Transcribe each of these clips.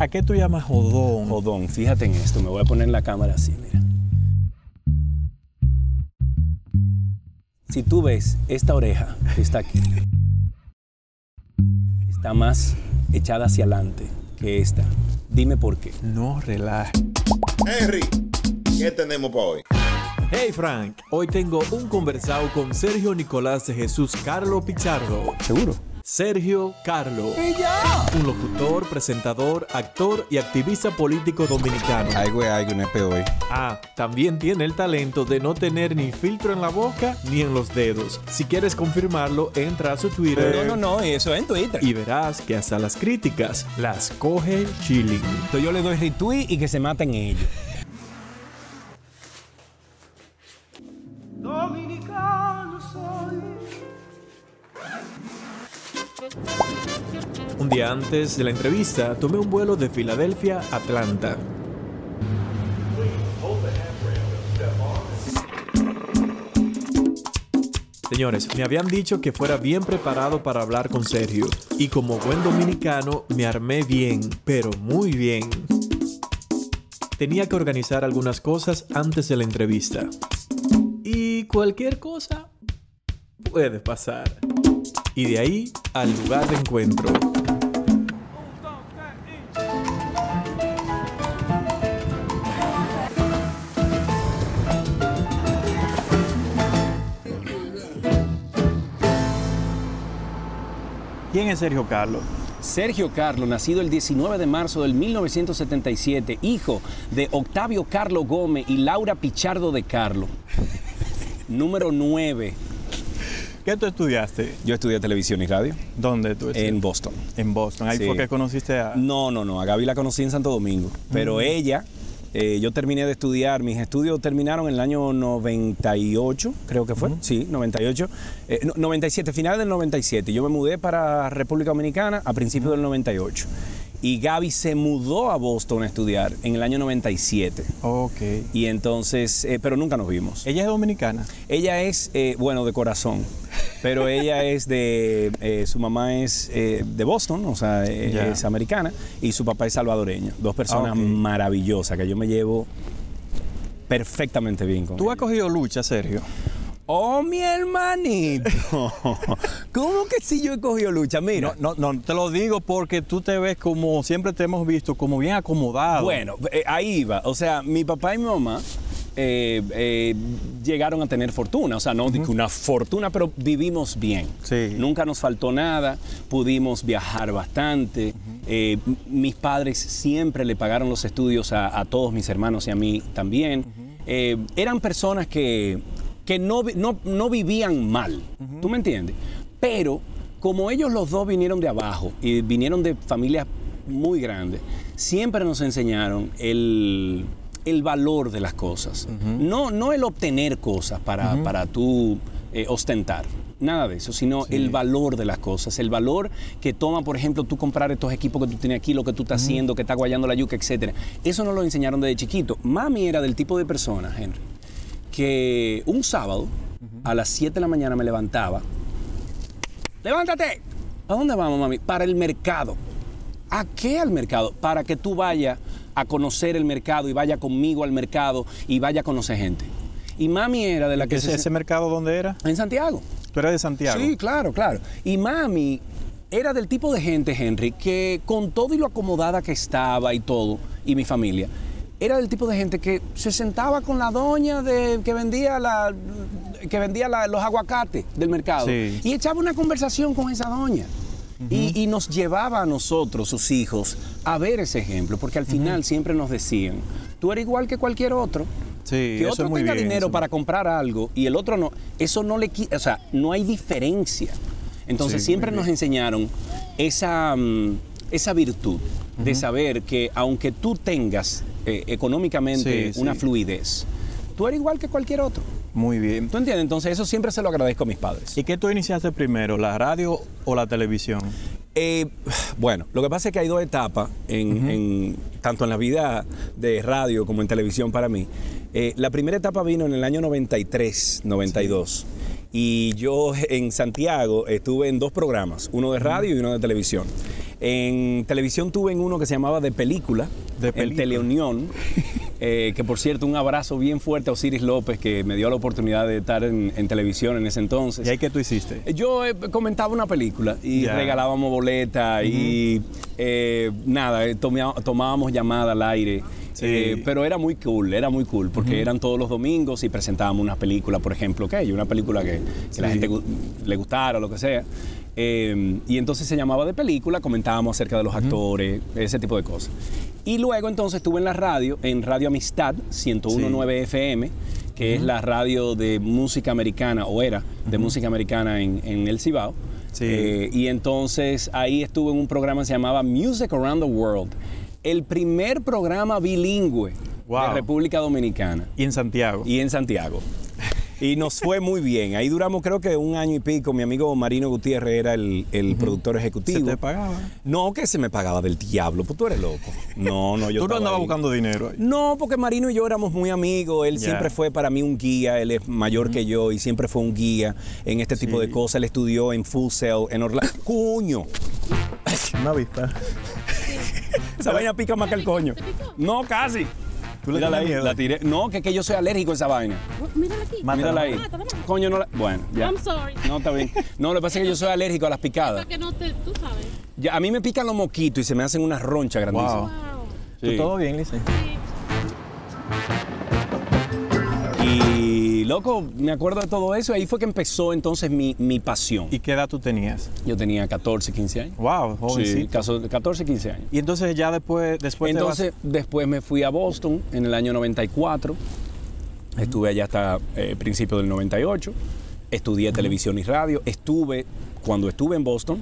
¿A qué tú llamas jodón? Jodón, fíjate en esto, me voy a poner en la cámara así, mira. Si tú ves esta oreja que está aquí, está más echada hacia adelante que esta. Dime por qué. No relaje. Henry, ¿qué tenemos para hoy? Hey Frank, hoy tengo un conversado con Sergio Nicolás de Jesús Carlo Pichardo. ¿Seguro? Sergio Carlo. Un locutor, presentador, actor y activista político dominicano. Es algo, no es hoy. Ah, también tiene el talento de no tener ni filtro en la boca ni en los dedos. Si quieres confirmarlo, entra a su Twitter. No, no, no, eso es en Twitter. Y verás que hasta las críticas las coge chilling. Entonces yo le doy retweet y que se maten ellos. Un día antes de la entrevista, tomé un vuelo de Filadelfia a Atlanta. Señores, me habían dicho que fuera bien preparado para hablar con Sergio. Y como buen dominicano, me armé bien, pero muy bien. Tenía que organizar algunas cosas antes de la entrevista. Y cualquier cosa puede pasar. Y de ahí al lugar de encuentro. ¿Quién es Sergio Carlos? Sergio Carlo, nacido el 19 de marzo del 1977, hijo de Octavio Carlo Gómez y Laura Pichardo de Carlo. Número 9. ¿Qué tú estudiaste? Yo estudié televisión y radio ¿Dónde tú estudiaste? en Boston. En Boston. Ahí Sí. fue que conociste a... No, no, no. A Gaby la conocí en Santo Domingo. Pero ella, eh, yo terminé de estudiar, mis estudios terminaron en el año 98, creo que fue. Sí, 98. Eh, no, 97, final del 97. Yo me mudé para República Dominicana a principios del 98. Y Gaby se mudó a Boston a estudiar en el año 97. Ok. Y entonces, eh, pero nunca nos vimos. ¿Ella es dominicana? Ella es, eh, bueno, de corazón, pero ella es de, eh, su mamá es eh, de Boston, o sea, Ya. es americana, y su papá es salvadoreño. Dos personas Ah, maravillosas que yo me llevo perfectamente bien con ¿Tú has cogido lucha, Sergio? Oh, mi hermanito. ¿Cómo que si yo he cogido lucha? Mira. No, no, no, te lo digo porque tú te ves como siempre te hemos visto, como bien acomodado. Bueno, eh, ahí iba. O sea, mi papá y mi mamá eh, eh, llegaron a tener fortuna. O sea, no digo una fortuna, pero vivimos bien. Sí. Nunca nos faltó nada. Pudimos viajar bastante. Eh, mis padres siempre le pagaron los estudios a, a todos mis hermanos y a mí también. Eran personas que, que no, no, no vivían mal. ¿Tú me entiendes? Pero como ellos los dos vinieron de abajo y vinieron de familias muy grandes, siempre nos enseñaron el, el valor de las cosas. no, no el obtener cosas para, para tú eh, ostentar. Nada de eso, sino el valor de las cosas, el valor que toma, por ejemplo, tú comprar estos equipos que tú tienes aquí, lo que tú estás haciendo, que está guayando la yuca, etc. Eso nos lo enseñaron desde chiquito. Mami era del tipo de persona, Henry, que un sábado a las 7 de la mañana me levantaba. ¡Levántate! ¿A dónde vamos, mami? Para el mercado. ¿A qué al mercado? Para que tú vayas a conocer el mercado y vaya conmigo al mercado y vaya a conocer gente. Y mami era de la que ¿Ese, se- ese mercado dónde era? en Santiago. Tú eres de Santiago. Sí, claro, claro. Y mami era del tipo de gente, Henry, que con todo y lo acomodada que estaba y todo, y mi familia, era del tipo de gente que se sentaba con la doña de, que vendía, la, que vendía la- los aguacates del mercado Sí. y echaba una conversación con esa doña. Y, y nos llevaba a nosotros, sus hijos, a ver ese ejemplo, porque al final siempre nos decían, tú eres igual que cualquier otro, Sí, que otro tenga bien, dinero eso. para comprar algo y el otro no, eso no le quita, o sea, no hay diferencia. Entonces Sí, siempre nos enseñaron esa, mm, esa virtud de saber que aunque tú tengas eh, económicamente Sí, una fluidez, tú eres igual que cualquier otro. Muy bien. ¿Tú entiendes? Entonces eso siempre se lo agradezco a mis padres. ¿Y qué tú iniciaste primero, la radio o la televisión? Eh, bueno, lo que pasa es que hay dos etapas, en, en- tanto en la vida de radio como en televisión para mí. Eh, la primera etapa vino en el año 93, 92. Y yo en Santiago estuve en dos programas, uno de radio y uno de televisión. En televisión tuve en uno que se llamaba De Película, De en Película. Teleunión. eh, que por cierto, un abrazo bien fuerte a Osiris López, que me dio la oportunidad de estar en, en televisión en ese entonces. ¿Y ahí qué tú hiciste? Yo eh, comentaba una película y regalábamos boletas y eh, nada, eh, tomábamos llamada al aire. Sí. Eh, pero era muy cool, era muy cool, porque eran todos los domingos y presentábamos una película, por ejemplo, que una película que, que la gente le gustara o lo que sea. Eh, y entonces se llamaba de película, comentábamos acerca de los actores, ese tipo de cosas. Y luego entonces estuve en la radio, en Radio Amistad 1019 FM, que es la radio de música americana, o era de música americana en, en el Cibao. Sí. Eh, y entonces ahí estuve en un programa que se llamaba Music Around the World, el primer programa bilingüe Wow. de República Dominicana Y en Santiago. y en Santiago. Y nos fue muy bien. Ahí duramos creo que un año y pico. Mi amigo Marino Gutiérrez era el, el productor ¿Se ejecutivo. te pagaba? No, que se me pagaba del diablo. Pues tú eres loco. No, no, yo Tú no estaba andabas ahí. buscando dinero ahí. No, porque Marino y yo éramos muy amigos. Él siempre fue para mí un guía. Él es mayor que yo y siempre fue un guía en este tipo de cosas. Él estudió en Full Sail en Orlando. ¡Cuño! Una vista. Esa vaina pica más que el coño. No, casi. ¿Tú le Mírala ahí, miedo? la tiré. No, que, que yo soy alérgico a esa vaina. Mírala aquí. Mátala. Mírala ahí. Mátala, mátala. Coño, no la. Bueno, ya. I'm sorry. No, está bien. No, lo que pasa es que yo soy alérgico a las picadas. Para que no te, tú sabes. Ya, a mí me pican los moquitos y se me hacen unas ronchas grandísimas. Wow. Wow. Sí. ¿Todo bien, Lice? Sí. Loco, me acuerdo de todo eso. Ahí fue que empezó entonces mi, mi pasión. ¿Y qué edad tú tenías? Yo tenía 14, 15 años. Wow, Sí, jovencito. caso- 14, 15 años. Y entonces ya después, después Entonces, después me fui a Boston en el año 94. Estuve allá hasta eh, principios del 98. Estudié televisión y radio. Estuve, cuando estuve en Boston,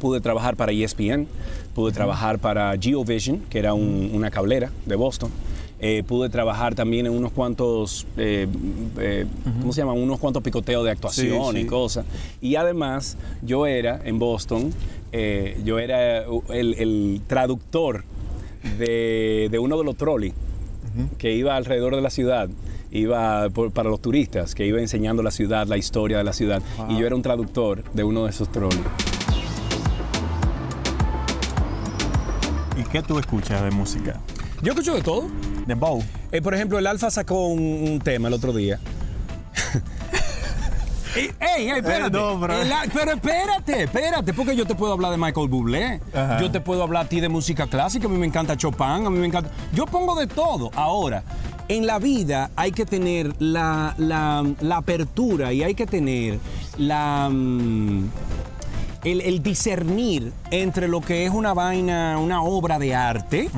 pude trabajar para ESPN, pude trabajar para GeoVision, que era un- una cablera de Boston. Eh, pude trabajar también en unos cuantos, eh, eh, ¿cómo se llaman? Unos cuantos picoteos de actuación Sí, y cosas. Y además, yo era en Boston, eh, yo era el, el traductor de, de uno de los trolley que iba alrededor de la ciudad, iba por- para los turistas, que iba enseñando la ciudad, la historia de la ciudad. Y yo era un traductor de uno de esos trolleys. ¿Y qué tú escuchas de música? Yo escucho de todo. De Bow. Eh, por ejemplo, el Alfa sacó un, un tema el otro día. ¡Ey, ey, espérate! Eh, no, bro. El pero espérate, espérate, porque yo te puedo hablar de Michael Bublé. Ajá. Yo te puedo hablar a ti de música clásica, a mí me encanta Chopin, a mí me encanta... Yo pongo de todo. Ahora, en la vida hay que tener la, la- la apertura y hay que tener la... el, el discernir entre lo que es una vaina, una obra de arte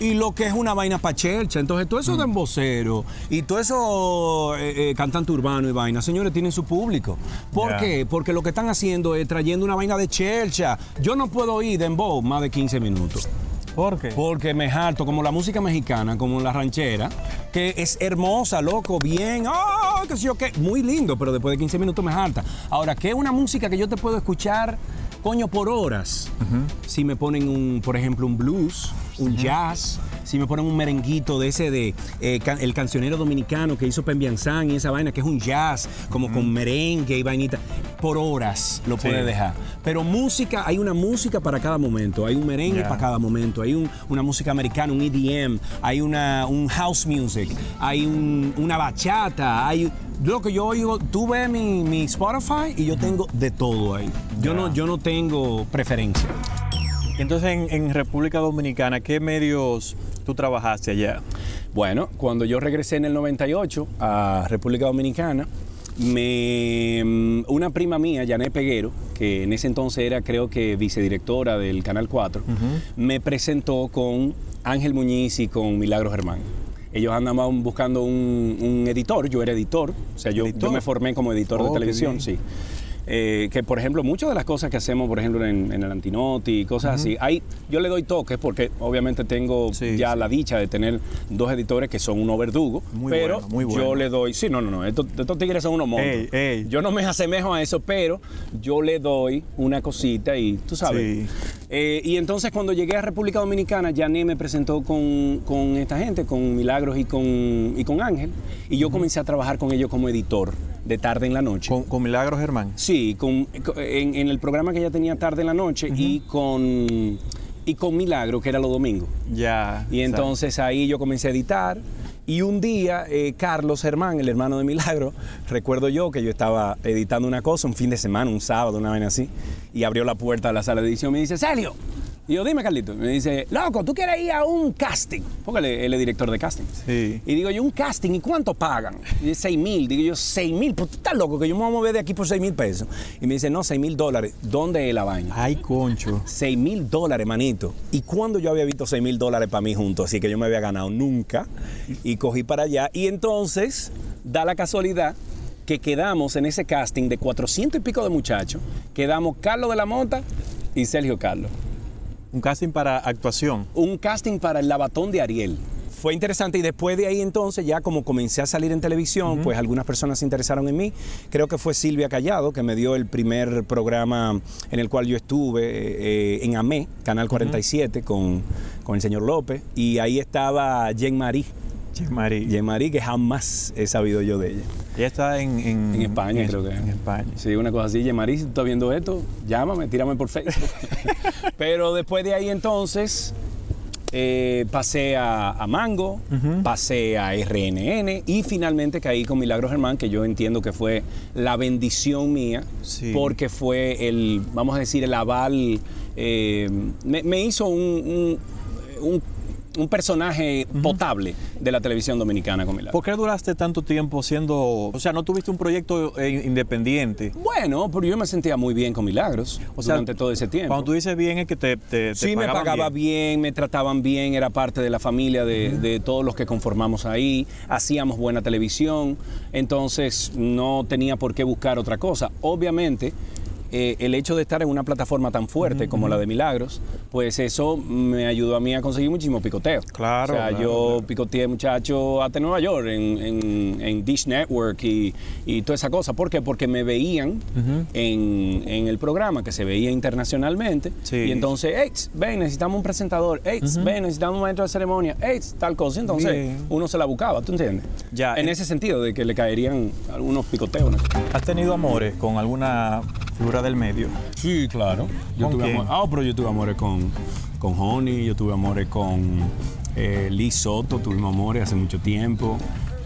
y lo que es una vaina pachelcha. Entonces, todo eso de embocero y todo eso eh, eh, cantante urbano y vaina, señores, tienen su público. ¿Por qué? Porque lo que están haciendo es trayendo una vaina de chelcha. Yo no puedo ir de embo más de 15 minutos. ¿Por qué? Porque me harto, como la música mexicana, como la ranchera, que es hermosa, loco, bien, ¡ah! qué sé yo qué, muy lindo, pero después de 15 minutos me harta. Ahora, ¿qué es una música que yo te puedo escuchar, coño, por horas? Si me ponen, un, por ejemplo, un blues, un jazz, si me ponen un merenguito de ese de eh, can- el cancionero dominicano que hizo Pembianzán y esa vaina, que es un jazz, como con merengue y vainita, por horas lo Sí. puedes dejar. Pero música, hay una música para cada momento, hay un merengue para cada momento, hay un- una música americana, un EDM, hay una, un house music, hay un- una bachata, hay... Lo que yo oigo, tú ves mi, mi Spotify y yo tengo de todo ahí. Yo, no, yo no tengo preferencia. Entonces, en, en República Dominicana, ¿qué medios tú trabajaste allá? Bueno, cuando yo regresé en el 98 a República Dominicana, me, mm, una prima mía, Janet Peguero, que en ese entonces era creo que vicedirectora del Canal 4, me presentó con Ángel Muñiz y con Milagros Germán. Ellos andaban buscando un, un editor, yo era editor, o sea, yo, me formé como editor Oh, de televisión, sí. Eh, que por ejemplo, muchas de las cosas que hacemos, por ejemplo, en, en el Antinoti y cosas así, hay, yo le doy toques porque obviamente tengo Sí, ya sí. la dicha de tener dos editores que son unos verdugos, Muy pero bueno, muy yo le doy, sí, no, no, no, estos, estos tigres son unos monstruos. Ey, ey. Yo no me asemejo a eso, pero yo le doy una cosita y tú sabes. Sí. Eh, y entonces cuando llegué a República Dominicana, Jané me presentó con, con esta gente, con Milagros y con, y con Ángel, y yo comencé a trabajar con ellos como editor. De tarde en la noche. Con, con Milagros Germán. Sí, con, en, en el programa que ella tenía tarde en la noche y con y con Milagro, que era los domingos. Ya. Y entonces ahí yo comencé a editar. Y un día, eh, Carlos Germán, el hermano de Milagro, recuerdo yo que yo estaba editando una cosa, un fin de semana, un sábado, una vaina así, y abrió la puerta de la sala de edición y me dice, Celio. Y yo, dime, Carlito. Me dice, loco, ¿tú quieres ir a un casting? Porque él, es director de casting. Sí. Y digo yo, un casting, ¿y cuánto pagan? Y dice, 6 mil. Digo yo, 6 mil, pues tú estás loco que yo me voy a mover de aquí por 6 mil pesos. Y me dice, no, 6 mil dólares. ¿Dónde es la vaina? Ay, concho. 6 mil dólares, manito. ¿Y cuándo yo había visto 6 mil dólares para mí juntos? Así que yo me había ganado nunca. Y cogí para allá. Y entonces, da la casualidad que quedamos en ese casting de 400 y pico de muchachos. Quedamos Carlos de la Mota y Sergio Carlos. Un casting para actuación. Un casting para el lavatón de Ariel. Fue interesante y después de ahí entonces ya como comencé a salir en televisión, pues algunas personas se interesaron en mí. Creo que fue Silvia Callado que me dio el primer programa en el cual yo estuve eh, en AME, Canal 47, con, con el señor López. Y ahí estaba Jen Marie. Che, Mari. Jen Marie, que jamás he sabido yo de ella. Ella está en, en, En España, en- creo que. En España. Sí, una cosa así. Yemari, si tú estás viendo esto, llámame, tírame por Facebook. Pero después de ahí entonces eh, pasé a, a Mango, pasé a RNN y finalmente caí con Milagro Germán, que yo entiendo que fue la bendición mía, Sí. porque fue el, vamos a decir, el aval, eh, me, me hizo un, un- un- un personaje potable de la televisión dominicana con Milagro. ¿Por qué duraste tanto tiempo siendo, o sea, no tuviste un proyecto eh, independiente? Bueno, pero yo me sentía muy bien con Milagros O sea, durante todo ese tiempo. Cuando tú dices bien es que te, te, te sí, me pagaba bien. me trataban bien, era parte de la familia de, de todos los que conformamos ahí, hacíamos buena televisión, entonces no tenía por qué buscar otra cosa. Obviamente, eh, el hecho de estar en una plataforma tan fuerte como la de Milagros, pues eso me ayudó a mí a conseguir muchísimo picoteo. Claro, O sea, claro, yo claro. picoteé muchacho hasta Nueva York en, en- en Dish Network y, y toda esa cosa. ¿Por qué? Porque me veían en, en el programa que se veía internacionalmente. Sí. Y entonces, hey, ven, necesitamos un presentador. Hey, ven, necesitamos un maestro de ceremonia. Hey, tal cosa. Entonces, Bien. uno se la buscaba, ¿tú entiendes? Ya, En en- ese sentido, de que le caerían algunos picoteos. ¿no? ¿Has tenido amores con alguna figura del medio? Sí, claro. Yo ¿Con tuve amor- ah, pero yo tuve amores con, con Honey, yo tuve amores con eh, Lee Soto, tuvimos amores hace mucho tiempo.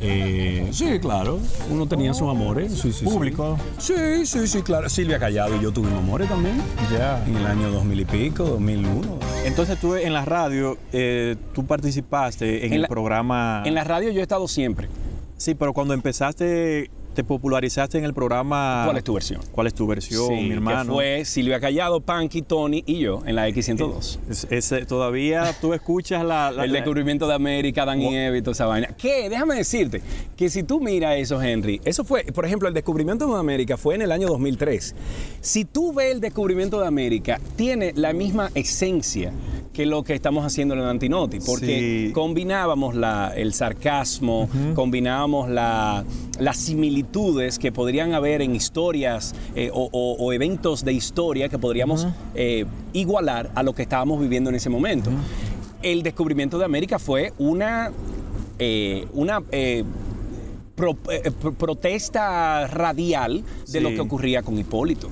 Eh, sí, claro. Uno tenía sus amores. Sí, sí, sí. Público. Sí, sí, sí, claro. Silvia Callado y yo tuvimos amores también. Ya. En el año 2000 y pico, 2001. Entonces tú en la radio, eh, tú participaste en, En el la- programa... En la radio yo he estado siempre. Sí, pero cuando empezaste, te popularizaste en el programa... ¿Cuál es tu versión? ¿Cuál es tu versión, Sí, mi hermano? Que fue Silvia Callado, Panky, Tony y yo en la X102. Es- ese- todavía tú escuchas la... la- el descubrimiento de América, Dan y Eve y toda esa vaina. Que, déjame decirte, que si tú miras eso, Henry, eso fue, por ejemplo, el descubrimiento de América fue en el año 2003. Si tú ves el descubrimiento de América, tiene la misma esencia que lo que estamos haciendo en el Antinoti, porque Sí. combinábamos la- el sarcasmo, combinábamos la- las similitudes que podrían haber en historias eh, o, o- o eventos de historia que podríamos eh, igualar a lo que estábamos viviendo en ese momento. El descubrimiento de América fue una, eh, una pro- eh, pro- protesta radial de lo que ocurría con Hipólito.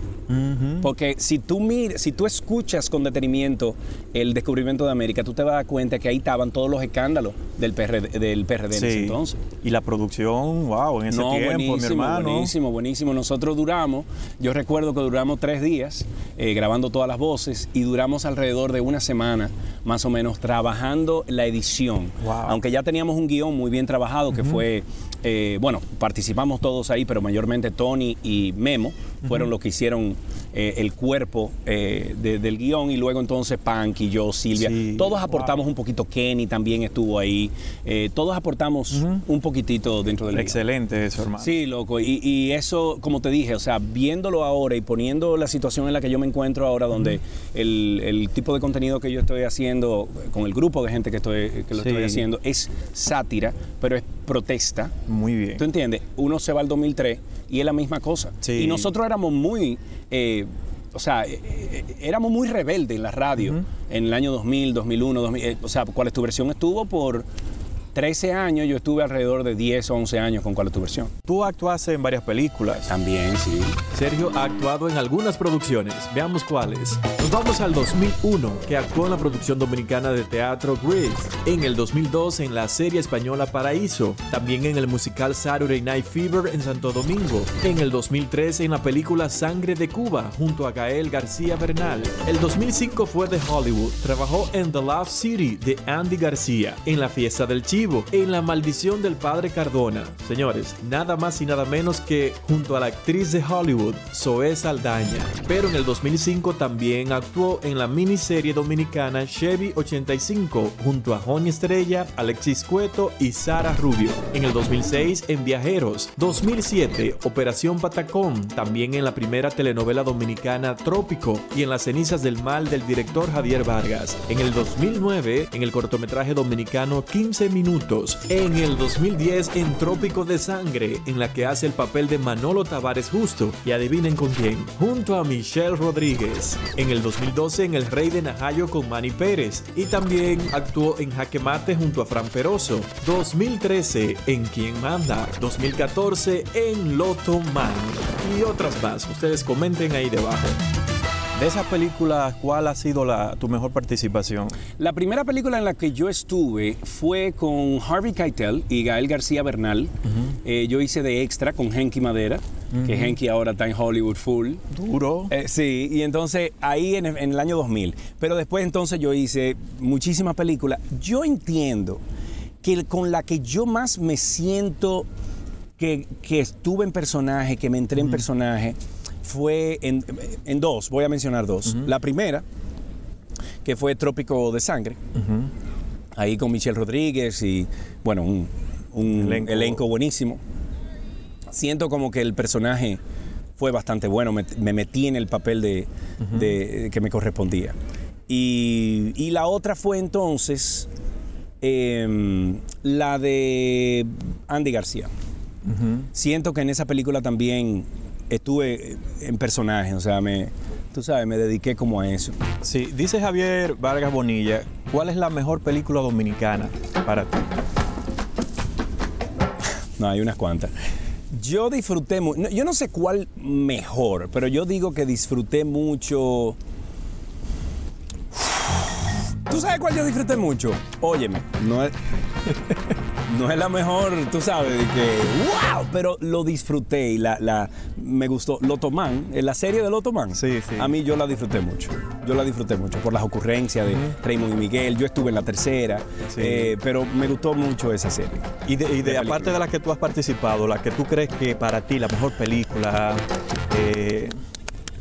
Porque si tú mir- si tú escuchas con detenimiento el descubrimiento de América, tú te vas a dar cuenta que ahí estaban todos los escándalos del PRD, del PRD en ese Sí. entonces. Y la producción, wow, en ese no, tiempo, mi hermano. buenísimo, buenísimo. Nosotros duramos, yo recuerdo que duramos tres días eh, grabando todas las voces y duramos alrededor de una semana más o menos trabajando la edición. Wow. Aunque ya teníamos un guion muy bien trabajado que fue, eh, bueno, participamos todos ahí, pero mayormente Tony y Memo fueron los que hicieron eh, el cuerpo eh, de- del guion y luego entonces Panky, yo, Silvia, Sí, todos aportamos un poquito, Kenny también estuvo ahí, eh, todos aportamos un poquitito dentro del guion. Excelente eso, hermano. Sí, loco. Y, y eso, como te dije, o sea, viéndolo ahora y poniendo la situación en la que yo me encuentro ahora, donde el, el tipo de contenido que yo estoy haciendo, con el grupo de gente que, estoy, que lo Sí. estoy haciendo, es sátira, pero es protesta. Muy bien. ¿Tú entiendes? Uno se va al 2003 y es la misma cosa. Sí. Y nosotros éramos muy... eh, o sea, eh, eh, éramos muy rebeldes en la radio en el año 2000, 2001, 2000, eh, o sea, ¿cuál es tu versión? Estuvo por 13 años, yo estuve alrededor de 10 o 11 años con cuál es tu versión. Tú actuaste en varias películas. También, sí. Sergio ha actuado en algunas producciones. Veamos cuáles. Nos vamos al 2001, que actuó en la producción dominicana de teatro Grease. En el 2002 en la serie española Paraíso. También en el musical Saturday Night Fever en Santo Domingo. En el 2003 en la película Sangre de Cuba junto a Gael García Bernal. El 2005 fue de Hollywood. Trabajó en The Love City de Andy García. En La Fiesta del En La Maldición del Padre Cardona. Señores, nada más y nada menos que junto a la actriz de Hollywood, Zoe Saldaña. Pero en el 2005 también actuó en la miniserie dominicana Chevy 85 junto a Joni Estrella, Alexis Cueto y Sara Rubio. En el 2006 en Viajeros. 2007 Operación Patacón, también en la primera telenovela dominicana Trópico y en Las cenizas del mal del director Javier Vargas. En el 2009 en el cortometraje dominicano 15 minutos. En el 2010 en Trópico de Sangre, en la que hace el papel de Manolo Tavares Justo. Y adivinen con quién. Junto a Michelle Rodríguez. En el 2012 en El Rey de Najayo con Manny Pérez. Y también actuó en Jaque Mate junto a Fran Peroso. 2013 en Quien Manda. 2014 en Loto Man. Y otras más. Ustedes comenten ahí debajo. De esas películas, ¿cuál ha sido la, tu mejor participación? La primera película en la que yo estuve fue con Harvey Keitel y Gael García Bernal. Eh, yo hice de extra con Henky Madera, que Henky ahora está en Hollywood Full. Duro. Eh, sí, y entonces ahí en, en el año 2000. Pero después entonces yo hice muchísimas películas. Yo entiendo que con la que yo más me siento que, que estuve en personaje, que me entré en personaje, fue en, en dos, voy a mencionar dos. La primera, que fue Trópico de Sangre, ahí con Michelle Rodríguez y, bueno, un, un Elenco. elenco. buenísimo. Siento como que el personaje fue bastante bueno, me, me metí en el papel de, de- que me correspondía. Y, y la otra fue entonces em, la de Andy García. Siento que en esa película también estuve en personaje, o sea, me, tú sabes, me dediqué como a eso. Sí, dice Javier Vargas Bonilla, ¿cuál es la mejor película dominicana para ti? No, hay unas cuantas. Yo disfruté mucho, yo no sé cuál mejor, pero yo digo que disfruté mucho. ¿Tú sabes cuál yo disfruté mucho? Óyeme, no es, no es la mejor, tú sabes, de que ¡wow! Pero lo disfruté y la, la- me gustó. Lotoman, en la serie de Lotoman. Sí, sí. A mí yo la disfruté mucho. Yo la disfruté mucho por las ocurrencias de Raymond y Miguel. Yo estuve en la tercera, Sí. eh, pero me gustó mucho esa serie. Y de, y de- De aparte de las que tú has participado, la que tú crees que para ti la mejor película, eh,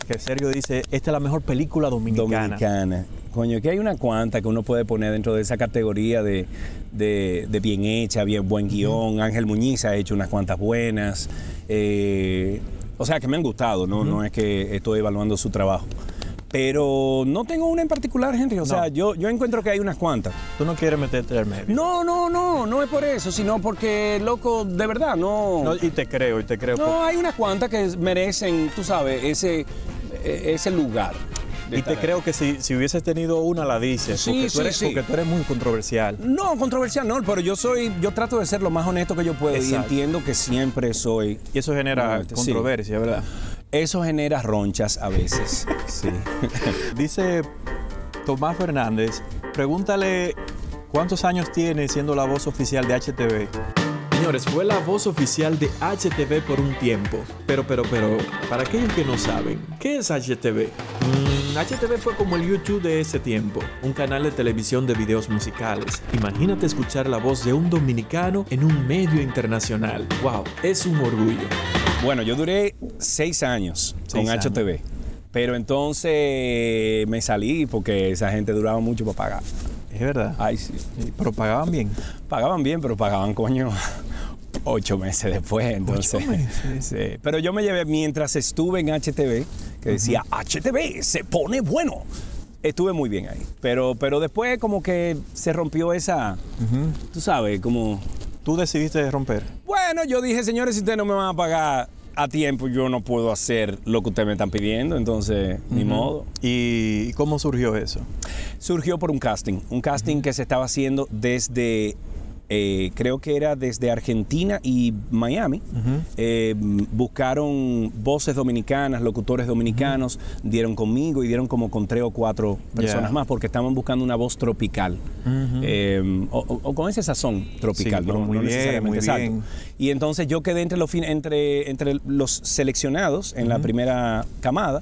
que Sergio dice, esta es la mejor película dominicana. Dominicana. Coño, que hay una cuanta que uno puede poner dentro de esa categoría de, de- de bien hecha, bien buen guion. Ángel Muñiz ha hecho unas cuantas buenas. Eh, o sea, que me han gustado, ¿no? No es que estoy evaluando su trabajo. Pero no tengo una en particular, Henry. O sea, yo, yo encuentro que hay unas cuantas. Tú no quieres meterte al medio. No, no, no, no es por eso, sino porque, loco, de verdad, no. No, y te creo, y te creo. No, hay unas cuantas que merecen, tú sabes, ese, e- ese lugar. Y te creo que si, si hubieses tenido una, la dices. Sí, porque, tú eres, sí. porque tú eres muy controversial. No, controversial no, pero yo soy, yo trato de ser lo más honesto que yo puedo y entiendo que siempre soy. Y eso genera controversia, ¿verdad? Eso genera ronchas a veces. Sí. Dice Tomás Fernández, pregúntale cuántos años tiene siendo la voz oficial de HTV. Señores, fue la voz oficial de HTV por un tiempo. Pero, pero, pero, para aquellos que no saben, ¿qué es HTV? Mm, HTV fue como el YouTube de ese tiempo, un canal de televisión de videos musicales. Imagínate escuchar la voz de un dominicano en un medio internacional. ¡Wow! Es un orgullo. Bueno, yo duré seis años Seis con años. HTV. Pero entonces me salí porque esa gente duraba mucho para pagar. Es verdad. Ay, sí. Sí, Pero pagaban bien. Pagaban bien, pero pagaban, coño, ocho meses después. Entonces, meses. Sí. Pero yo me llevé, mientras estuve en HTV, que decía, HTV se pone bueno. Estuve muy bien ahí. Pero, pero después como que se rompió esa, tú sabes, como... Tú decidiste romper. Bueno, yo dije, señores, si ustedes no me van a pagar a tiempo, yo no puedo hacer lo que ustedes me están pidiendo, entonces, ni modo. ¿Y cómo surgió eso? surgió por un casting, un casting que se estaba haciendo desde eh, creo que era desde Argentina y Miami, eh, buscaron voces dominicanas, locutores dominicanos, dieron conmigo y dieron como con tres o cuatro personas más porque estaban buscando una voz tropical Eh, o, o- o con ese sazón tropical, Sí, no, muy no bien, necesariamente muy exacto. bien. Y entonces yo quedé entre los, entre, entre los seleccionados en la primera camada.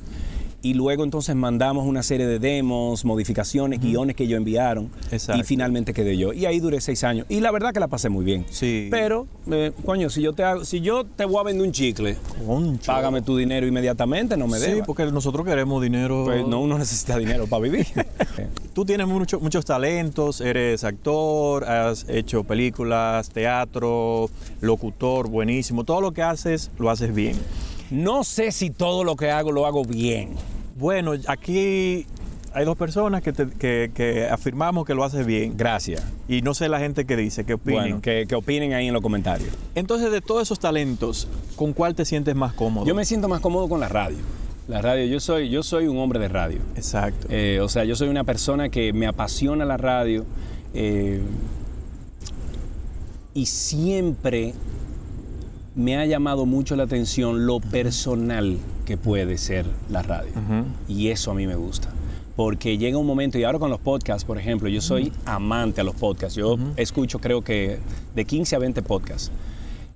Y luego entonces mandamos una serie de demos, modificaciones, guiones que ellos enviaron. Exacto. Y finalmente quedé yo. Y ahí duré seis años. Y la verdad que la pasé muy bien. Sí. Pero, eh, coño, si yo, te hago- si yo te voy a vender un chicle, Concho. págame tu dinero inmediatamente, no me Sí, debas. porque nosotros queremos dinero. Pues no, uno necesita dinero para vivir. Tú tienes mucho- muchos talentos, eres actor, has hecho películas, teatro, locutor, buenísimo. Todo lo que haces, lo haces bien. No sé si todo lo que hago lo hago bien. Bueno, aquí hay dos personas que, te- que- que afirmamos que lo haces bien. Gracias. Y no sé la gente que dice, que opinen. Bueno, que, que opinen ahí en los comentarios. Entonces, de todos esos talentos, ¿con cuál te sientes más cómodo? Yo me siento más cómodo con la radio. La radio, yo soy, yo soy un hombre de radio. Exacto. Eh, o sea, yo soy una persona que me apasiona la radio eh, y siempre me ha llamado mucho la atención lo personal que puede ser la radio. Y eso a mí me gusta. Porque llega un momento, y ahora con los podcasts, por ejemplo, yo soy amante a los podcasts. Yo escucho creo que de 15 a 20 podcasts.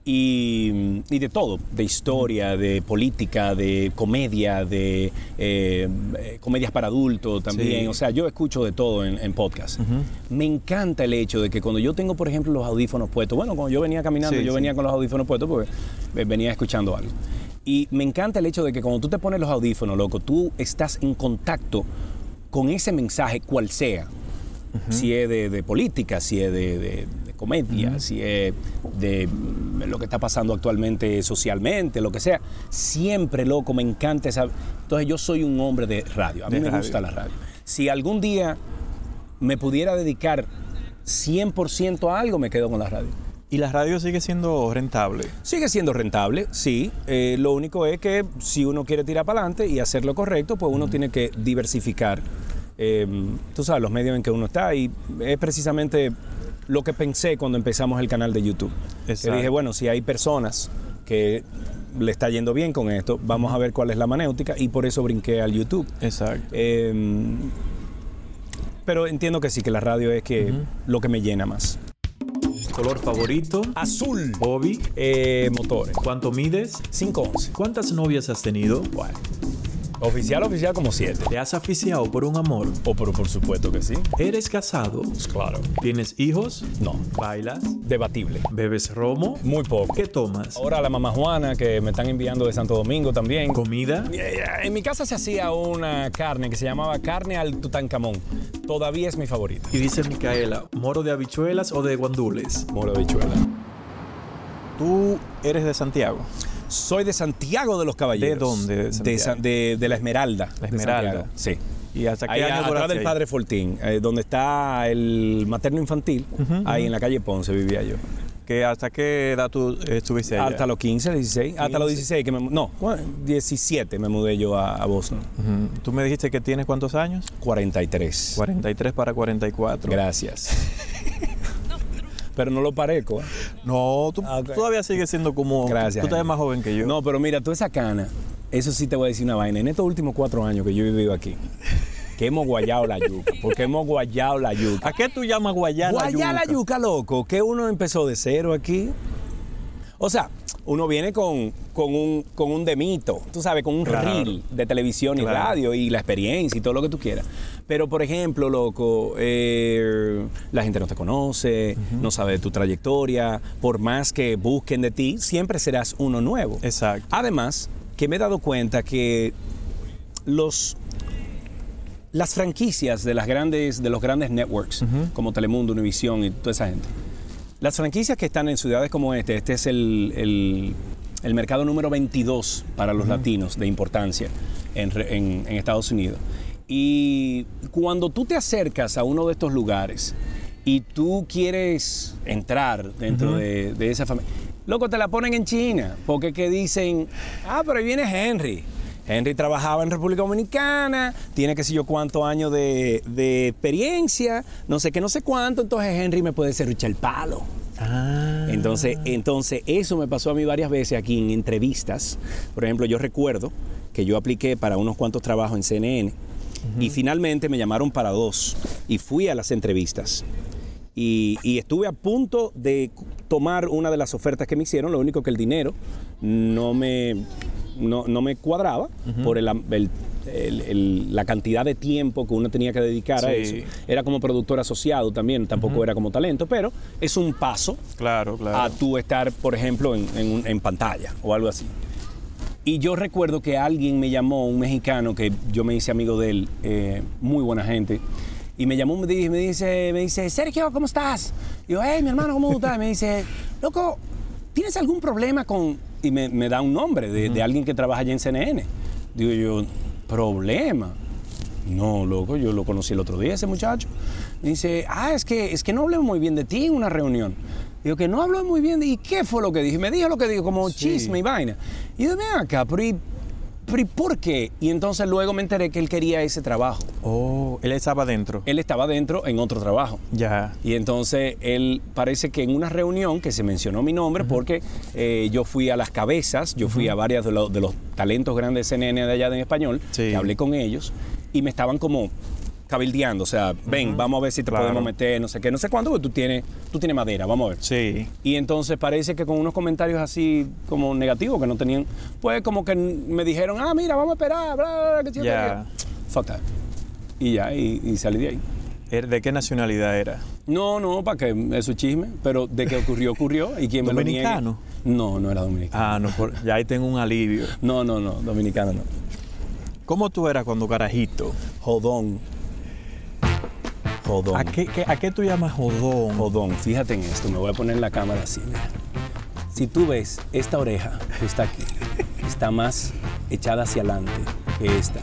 Y, y de todo, de historia, de política, de comedia, de eh, eh, comedias para adultos también. Sí. O sea, yo escucho de todo en, en podcast. Me encanta el hecho de que cuando yo tengo, por ejemplo, los audífonos puestos, bueno, cuando yo venía caminando, Sí, yo sí. venía con los audífonos puestos porque eh, venía escuchando algo. Y me encanta el hecho de que cuando tú te pones los audífonos, loco, tú estás en contacto con ese mensaje, cual sea. Si es de, de política, si es de, de- comedia, si es de lo que está pasando actualmente socialmente, lo que sea. Siempre, loco, me encanta esa... Entonces yo soy un hombre de radio. A mí De me radio. gusta la radio. Si algún día me pudiera dedicar 100% a algo, me quedo con la radio. Y la radio sigue siendo rentable. Sigue siendo rentable, sí. Eh, lo único es que si uno quiere tirar para adelante y hacer lo correcto, pues uno tiene que diversificar, eh, tú sabes, los medios en que uno está. Y es precisamente lo que pensé cuando empezamos el canal de YouTube. Que dije, bueno, si hay personas que le está yendo bien con esto, vamos a ver cuál es la manéutica y por eso brinqué al YouTube. Exacto. Eh, pero entiendo que sí, que la radio es que lo que me llena más. ¿Color favorito? Azul. ¿Hobby? Eh, motores. ¿Cuánto mides? 511. ¿Cuántas novias has tenido? Bueno, oficial, oficial como 7. ¿Te has aficiado por un amor? O por, por supuesto que sí. ¿Eres casado? Claro. ¿Tienes hijos? No. ¿Bailas? Debatible. ¿Bebes romo? Muy poco. ¿Qué tomas? Ahora la mamá Juana, que me están enviando de Santo Domingo también. ¿Comida? Eh, En mi casa se hacía una carne que se llamaba carne al Tutankamón. Todavía es mi favorita. Y dice Micaela, ¿moro de habichuelas o de guandules? Moro de bichuela. Tú eres de Santiago. Soy de Santiago de los Caballeros. ¿De dónde de? San- de- de la Esmeralda. La Esmeralda. Sí. ¿Y hasta qué Ahí año atrás del? Padre Fortín, eh, donde está el materno infantil, ahí en la calle Ponce vivía yo. ¿Que ¿Hasta qué edad tú estuviste allá? Hasta los 15, 16. Hasta los 16 que me No, cu- 17 me mudé yo a, a Boston. Tú me dijiste que tienes cuántos años? 43. 43 para 44. Gracias. Pero no lo parezco. ¿eh? No, tú Ah, todavía sigues siendo como... Gracias, Tú ves Henry. más joven que yo. No, pero mira, toda esa cana, eso sí te voy a decir una vaina. En estos últimos cuatro años que yo he vivido aquí, que hemos guayado la yuca, porque hemos guayado la yuca. ¿A qué tú llamas guayar la Guayar la yuca? yuca, loco, que uno empezó de cero aquí. O sea, uno viene con, con un, con un demito, tú sabes, con un Claro. reel de televisión y Claro. radio y la experiencia y todo lo que tú quieras. Pero, por ejemplo, loco, eh, la gente no te conoce, no sabe de tu trayectoria. Por más que busquen de ti, siempre serás uno nuevo. Exacto. Además, que me he dado cuenta que los las franquicias de las grandes de los grandes networks como Telemundo, Univisión y toda esa gente. Las franquicias que están en ciudades como este, este es el, el- el mercado número 22 para los latinos de importancia en, en- en Estados Unidos. Y cuando tú te acercas a uno de estos lugares y tú quieres entrar dentro de, de esa familia, loco, te la ponen en China, porque que dicen, ah, pero ahí viene Henry. Henry trabajaba en República Dominicana, tiene que sé yo cuántos años de, de experiencia, no sé qué, no sé cuánto, entonces Henry me puede serruchar el palo. Ah. Entonces, entonces, eso me pasó a mí varias veces aquí en entrevistas. Por ejemplo, yo recuerdo que yo apliqué para unos cuantos trabajos en CNN y finalmente me llamaron para dos y fui a las entrevistas. Y, y estuve a punto de tomar una de las ofertas que me hicieron, lo único que el dinero no me, no, no me cuadraba por el, el- el- el- la cantidad de tiempo que uno tenía que dedicar a eso. Era como productor asociado también, tampoco era como talento, pero es un paso Claro, claro. a tú estar, por ejemplo, en, en pantalla o algo así. Y yo recuerdo que alguien me llamó, un mexicano que yo me hice amigo de él, eh, muy buena gente, y me llamó, me dice, me dice, me dice, Sergio, ¿cómo estás? Y yo, hey, mi hermano, ¿cómo estás? Y me dice, loco, ¿tienes algún problema con...? Y me, me da un nombre de, de alguien que trabaja allá en CNN. Digo yo, ¿problema? No, loco, yo lo conocí el otro día, ese muchacho. Me dice, ah, es que, es que no hablé muy bien de ti en una reunión. Digo, que no habló muy bien de... ¿Y qué fue lo que dije? Me dijo lo que dijo, como chisme y vaina. Y yo, ven acá, pero ¿y, pero ¿y por qué? Y entonces luego me enteré que él quería ese trabajo. Oh, él estaba dentro. Él estaba dentro en otro trabajo. Ya. Y entonces él parece que en una reunión que se mencionó mi nombre porque eh, yo fui a las cabezas, yo fui a varios de, los- de los talentos grandes de CNN de allá en español, Sí. que hablé con ellos y me estaban como cabildeando, o sea, ven, vamos a ver si te Claro. podemos meter, no sé qué, no sé cuánto, porque tú tienes, tú tienes madera, vamos a ver. Sí. Y entonces parece que con unos comentarios así como negativos que no tenían, pues como que me dijeron, ah, mira, vamos a esperar, bla, bla, bla, que Ya. Fuck that. Y ya, y, y salí de ahí. Er- ¿De qué nacionalidad era? No, no, para que eso es chisme, pero de que ocurrió, ocurrió. ¿Y quién me lo? ¿Dominicano? No, no era dominicano. Ah, no, por- ya ahí tengo un alivio. No, no, no, dominicano no. ¿Cómo tú eras cuando carajito? Jodón. Jodón. ¿A qué, qué- a qué tú llamas jodón? Jodón, fíjate en esto, me voy a poner la cámara así. mira. Si tú ves esta oreja que está aquí, está más echada hacia adelante que esta.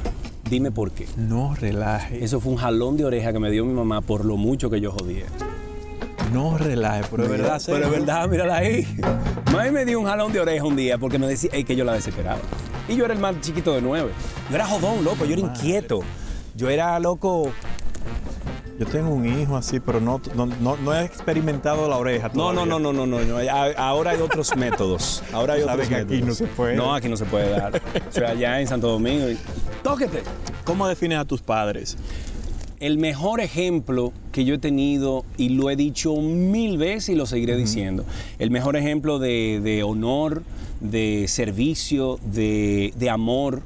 Dime por qué. No relaje. Eso fue un jalón de oreja que me dio mi mamá por lo mucho que yo jodía. No relaje, pero es verdad. Pero es verdad, mírala ahí. Mami me dio un jalón de oreja un día porque me decía ey, que yo la desesperaba. Y yo era el más chiquito de nueve. Yo era jodón, loco, yo era inquieto. Yo era loco. Yo tengo un hijo así, pero no, no, no, no he experimentado la oreja No, no, todavía. no, no, no, no. no. A- Ahora hay otros métodos. Ahora hay otros que aquí métodos. no se puede. No, aquí no se puede dar. O sea, allá en Santo Domingo. y- Tóquete. ¿Cómo defines a tus padres? El mejor ejemplo que yo he tenido, y lo he dicho mil veces y lo seguiré diciendo, el mejor ejemplo de, de honor, de servicio, de, de amor,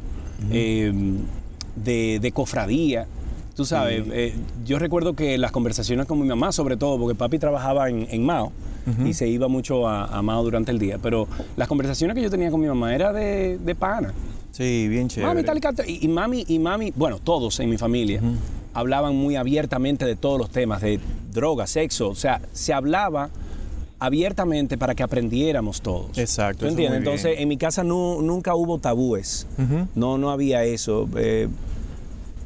eh, de, de cofradía. Tú sabes, eh, yo recuerdo que las conversaciones con mi mamá, sobre todo, porque papi trabajaba en, en Mao y se iba mucho a, a Mao durante el día, pero las conversaciones que yo tenía con mi mamá era de, de pana. Sí, bien chévere. Mami, tal y tal, y, y mami, y mami, bueno, todos en mi familia hablaban muy abiertamente de todos los temas, de droga, sexo, o sea, se hablaba abiertamente para que aprendiéramos todos. Exacto, ¿Tú entiendes? Entonces, en mi casa no, nunca hubo tabúes, no, no había eso. Eh,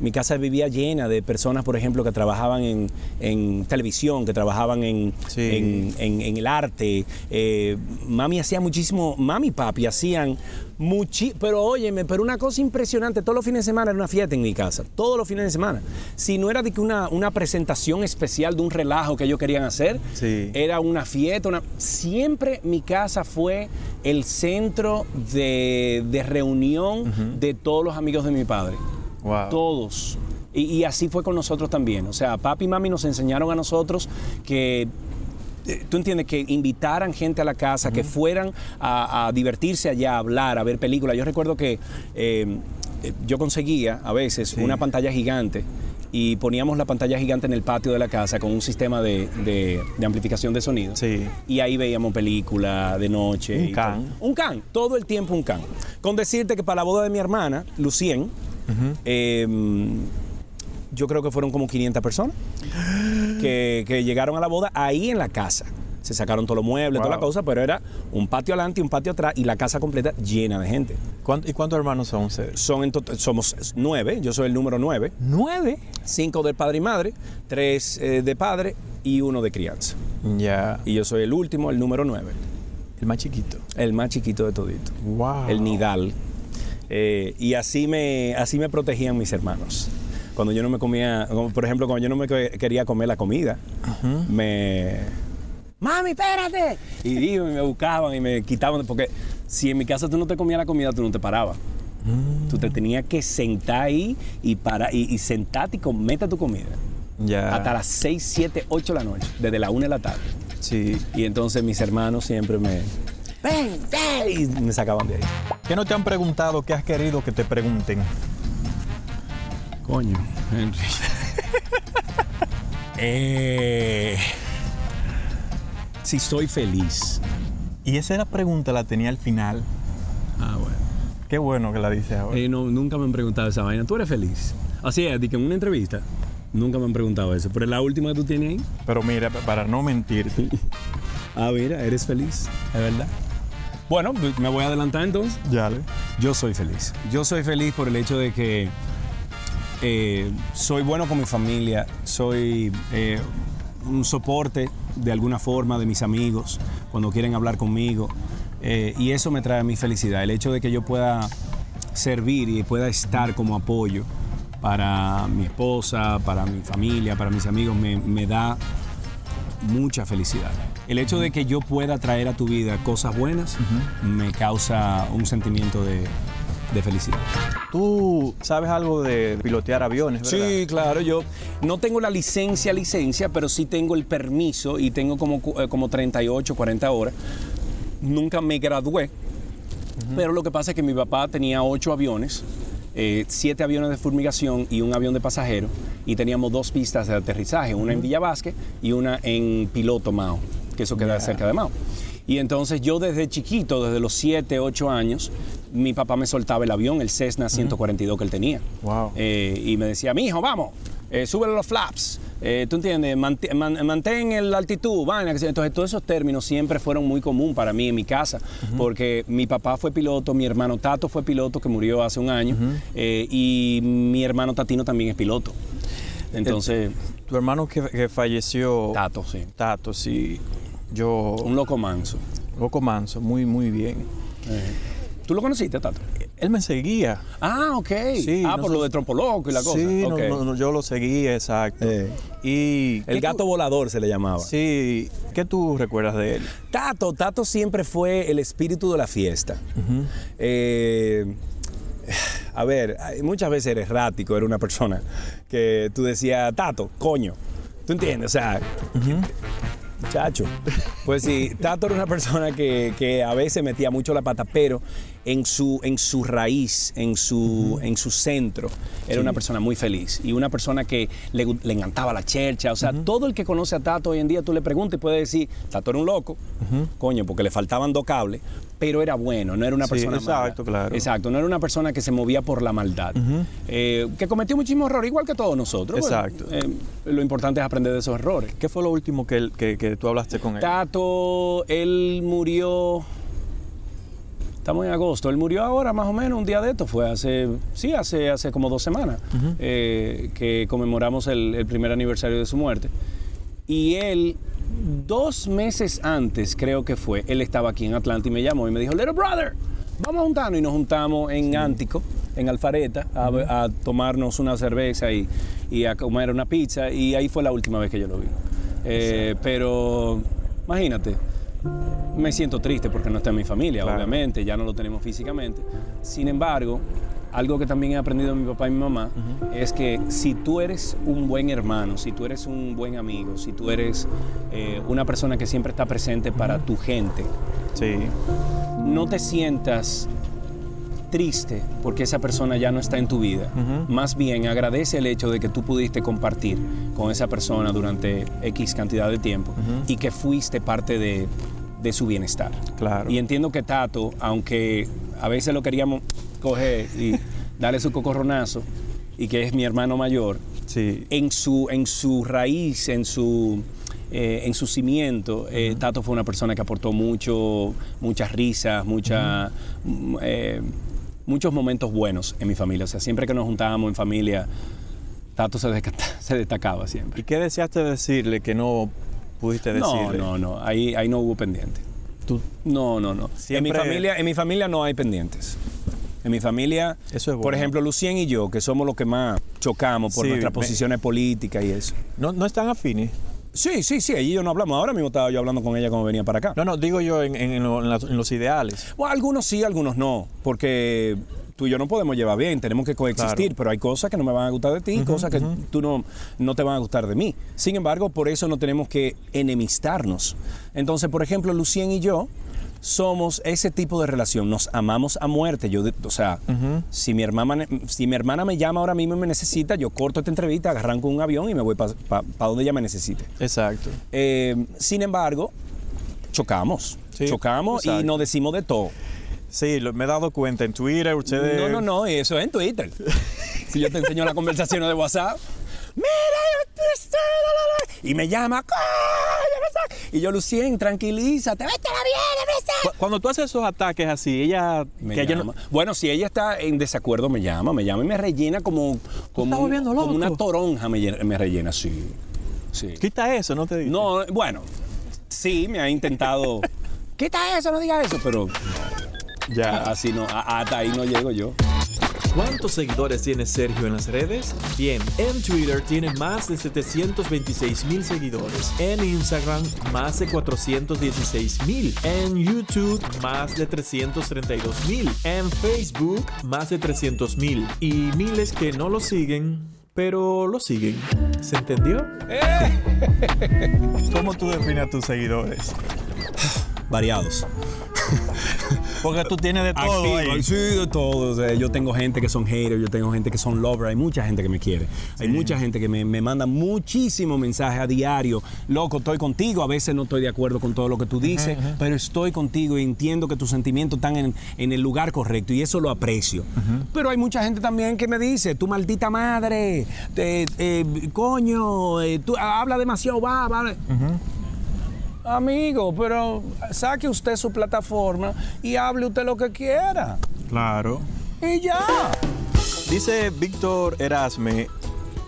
mi casa vivía llena de personas, por ejemplo, que trabajaban en, en televisión, que trabajaban en, Sí. en, en- en el arte. Eh, mami hacía muchísimo, mami y papi hacían muchi, pero óyeme, pero una cosa impresionante, todos los fines de semana era una fiesta en mi casa, todos los fines de semana. Si no era de que una, una presentación especial de un relajo que ellos querían hacer, Sí. era una fiesta, una... siempre mi casa fue el centro de, de reunión de todos los amigos de mi padre. Wow. Todos. Y, y así fue con nosotros también. O sea, papi y mami nos enseñaron a nosotros que, eh, tú entiendes, que invitaran gente a la casa, que fueran a, a divertirse allá, a hablar, a ver películas. Yo recuerdo que eh, eh, yo conseguía a veces una pantalla gigante y poníamos la pantalla gigante en el patio de la casa con un sistema de, de- de amplificación de sonido. Sí. Y ahí veíamos películas de noche. Un y can. todo. Un can, todo el tiempo un can. Con decirte que para la boda de mi hermana, Lucien, eh, yo creo que fueron como 500 personas que, que llegaron a la boda ahí en la casa. Se sacaron todos los muebles, toda la cosa, pero era un patio adelante y un patio atrás y la casa completa llena de gente. ¿Cuánto- ¿Y cuántos hermanos son ustedes? Son en somos nueve, yo soy el número nueve, Nueve. cinco del padre y madre, tres eh, de padre y uno de crianza. Ya. Y yo soy el último, el número nueve, El más chiquito. el más chiquito de todito. Wow. el nidal. Eh, y así me, así me protegían mis hermanos. Cuando yo no me comía, por ejemplo, cuando yo no me que- quería comer la comida, me... mami, espérate. Y y me buscaban y me quitaban, porque si en mi casa tú no te comías la comida, tú no te parabas. Tú te tenías que sentar ahí y, para, y, y sentarte y comerte tu comida. Ya. Hasta las 6, 7, 8 de la noche, desde la 1 de la tarde. Sí. Y entonces mis hermanos siempre me... Ven, ven, y me sacaban de ahí. ¿Qué no te han preguntado? ¿Qué has querido que te pregunten? Coño, Henry. Eh, si soy feliz. Y esa era pregunta la tenía al final. Ah, bueno. Qué bueno que la dices ahora. Eh, no, nunca me han preguntado esa vaina. ¿Tú eres feliz? Así es, que en una entrevista nunca me han preguntado eso. Pero la última que tú tienes ahí. Pero mira, para no mentirte. Ah, mira, eres feliz. Es verdad. Bueno, me voy a adelantar entonces. Yo soy feliz. Yo soy feliz por el hecho de que eh, soy bueno con mi familia, soy eh, un soporte de alguna forma de mis amigos cuando quieren hablar conmigo eh, y eso me trae mi felicidad. El hecho de que yo pueda servir y pueda estar como apoyo para mi esposa, para mi familia, para mis amigos, me, me da mucha felicidad. El hecho de que yo pueda traer a tu vida cosas buenas me causa un sentimiento de, de felicidad. Tú sabes algo de pilotear aviones, ¿verdad? Sí, claro, yo no tengo la licencia, licencia, pero sí tengo el permiso y tengo como, eh, como 38, 40 horas. Nunca me gradué, pero lo que pasa es que mi papá tenía ocho aviones, eh, siete aviones de fumigación y un avión de pasajeros, y teníamos dos pistas de aterrizaje, una en Villa Vázquez y una en Piloto Mao, que eso queda cerca de Mao. Y entonces yo desde chiquito, desde los 7, 8 años, mi papá me soltaba el avión, el Cessna 142 que él tenía. Wow. Eh, y me decía, mi hijo, vamos, eh, súbele los flaps. Eh, ¿Tú entiendes? Mant- man- mantén el altitud, vaina. Entonces, todos esos términos siempre fueron muy común para mí en mi casa, porque mi papá fue piloto, mi hermano Tato fue piloto, que murió hace un año, eh, y mi hermano Tatino también es piloto. Entonces, Tu hermano que, que falleció, Tato, sí. Tato, sí. Yo, Un loco manso. loco manso, muy, muy bien. Eh, ¿Tú lo conociste, Tato? Él me seguía. Ah, ok. Sí, ah, por nosotros- lo de Trompo Loco y la cosa. Sí, no, no, no, yo lo seguía, exacto. Eh. Y El ¿qué gato tú- volador se le llamaba. Sí, ¿qué tú recuerdas de él? Tato, Tato siempre fue el espíritu de la fiesta. Eh, a ver, muchas veces era errático, era una persona que tú decías, Tato, coño. ¿Tú entiendes? O sea, muchacho. Pues sí, Tato era una persona que, que a veces metía mucho la pata, pero en su, en su raíz, en su, en su centro, era una persona muy feliz y una persona que le, le encantaba la chercha. O sea, todo el que conoce a Tato hoy en día, tú le preguntas y puede decir, Tato era un loco, coño, porque le faltaban dos cables, pero era bueno, no era una Sí, persona mala. exacto, claro. Exacto, no era una persona que se movía por la maldad, Eh, que cometió muchísimos errores, igual que todos nosotros. Bueno, Exacto. eh, lo importante es aprender de esos errores. ¿Qué fue lo último que, él- que, que tú hablaste con él? Tato, él murió. Estamos en agosto. Él murió ahora, más o menos, un día de esto. Fue hace, sí, hace, hace como dos semanas eh, que conmemoramos el, el primer aniversario de su muerte. Y él, dos meses antes, creo que fue, él estaba aquí en Atlanta y me llamó y me dijo, Little brother, vamos a juntarnos. Y nos juntamos en Ántico, en Alfareta, a, a tomarnos una cerveza y, y a comer una pizza. Y ahí fue la última vez que yo lo vi. Eh, pero imagínate, me siento triste porque no está en mi familia, Claro. obviamente, ya no lo tenemos físicamente. Sin embargo, algo que también he aprendido de mi papá y mi mamá es que si tú eres un buen hermano, si tú eres un buen amigo, si tú eres eh, una persona que siempre está presente para tu gente, Sí, no te sientas triste porque esa persona ya no está en tu vida. Más bien agradece el hecho de que tú pudiste compartir con esa persona durante X cantidad de tiempo y que fuiste parte de, de su bienestar. Claro. Y entiendo que Tato, aunque a veces lo queríamos coger y darle su cocorronazo, y que es mi hermano mayor, sí. en su, en su raíz, en su, eh, en su cimiento, eh, Tato fue una persona que aportó mucho, muchas risas, mucha, eh, muchos momentos buenos en mi familia. O sea, siempre que nos juntábamos en familia, Tato se, destacaba siempre. ¿Y qué deseaste decirle que no pudiste No, decirle? no, no, ahí, ahí no hubo pendiente. Tú- No, no, no. En mi, Siempre- familia, en mi familia no hay pendientes. En mi familia, Eso es por ejemplo, Lucien y yo, que somos los que más chocamos por Sí, nuestras me- posiciones políticas y eso. no, no están afines. Sí, sí, sí, y yo no hablamos. Ahora mismo estaba yo hablando con ella cuando venía para acá. No, no, digo yo en, en- en lo- en las- en los ideales. Bueno, algunos sí, algunos no, porque tú y yo no podemos llevar bien, tenemos que coexistir, Claro. pero hay cosas que no me van a gustar de ti, cosas que tú no, no te van a gustar de mí. Sin embargo, por eso no tenemos que enemistarnos. Entonces, por ejemplo, Lucien y yo somos ese tipo de relación, nos amamos a muerte. Yo, o sea, si, mi hermana, si mi hermana me llama ahora mismo y me necesita, yo corto esta entrevista, arranco un avión y me voy para donde ella me necesite. Exacto. Eh, sin embargo, chocamos. Sí, chocamos y nos decimos de todo. Sí, lo- me he dado cuenta en Twitter, ustedes... No, no, no, eso es en Twitter. si yo te enseño la conversación de WhatsApp, mira, yo estoy- la, la, la", y me llama, y yo, Lucien, tranquilízate, vete la bien, Cu- Cuando tú haces esos ataques así, ella... me que ella no- llama. Bueno, si ella está en desacuerdo, me llama, me llama y me rellena como, como, un- una toronja, me, llena- me rellena, sí. sí. Quita eso, no te digo. No, bueno, sí, me ha intentado. Quita eso, no digas eso, pero Ya. así no, hasta ahí no llego yo. ¿Cuántos seguidores tiene Sergio en las redes? Bien, en Twitter tiene más de 726 mil seguidores, en Instagram más de 416 mil, en YouTube más de 332 mil, en Facebook más de 300 mil y miles que no lo siguen, pero lo siguen. ¿Se entendió? ¿Cómo tú defines a tus seguidores? Variados. Porque tú tienes de todo Activo, ahí. Sí, de todo. O sea, yo tengo gente que son haters, yo tengo gente que son lovers, hay mucha gente que me quiere. Hay mucha gente que me, me manda muchísimos mensajes a diario. Loco, estoy contigo, a veces no estoy de acuerdo con todo lo que tú dices, pero estoy contigo y entiendo que tus sentimientos están en, en el lugar correcto y eso lo aprecio. Pero hay mucha gente también que me dice, tu maldita madre, te- eh, coño, eh, tú habla demasiado, va, va. Amigo, pero saque usted su plataforma y hable usted lo que quiera. Claro. Y ya. Dice Víctor Erasme,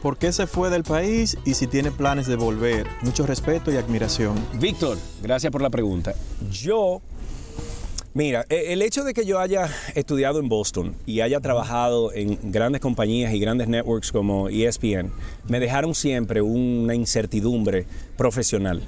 ¿por qué se fue del país y si tiene planes de volver? Mucho respeto y admiración. Víctor, gracias por la pregunta. Yo, mira, e- el hecho de que yo haya estudiado en Boston y haya trabajado en grandes compañías y grandes networks como ESPN, me dejaron siempre una incertidumbre profesional.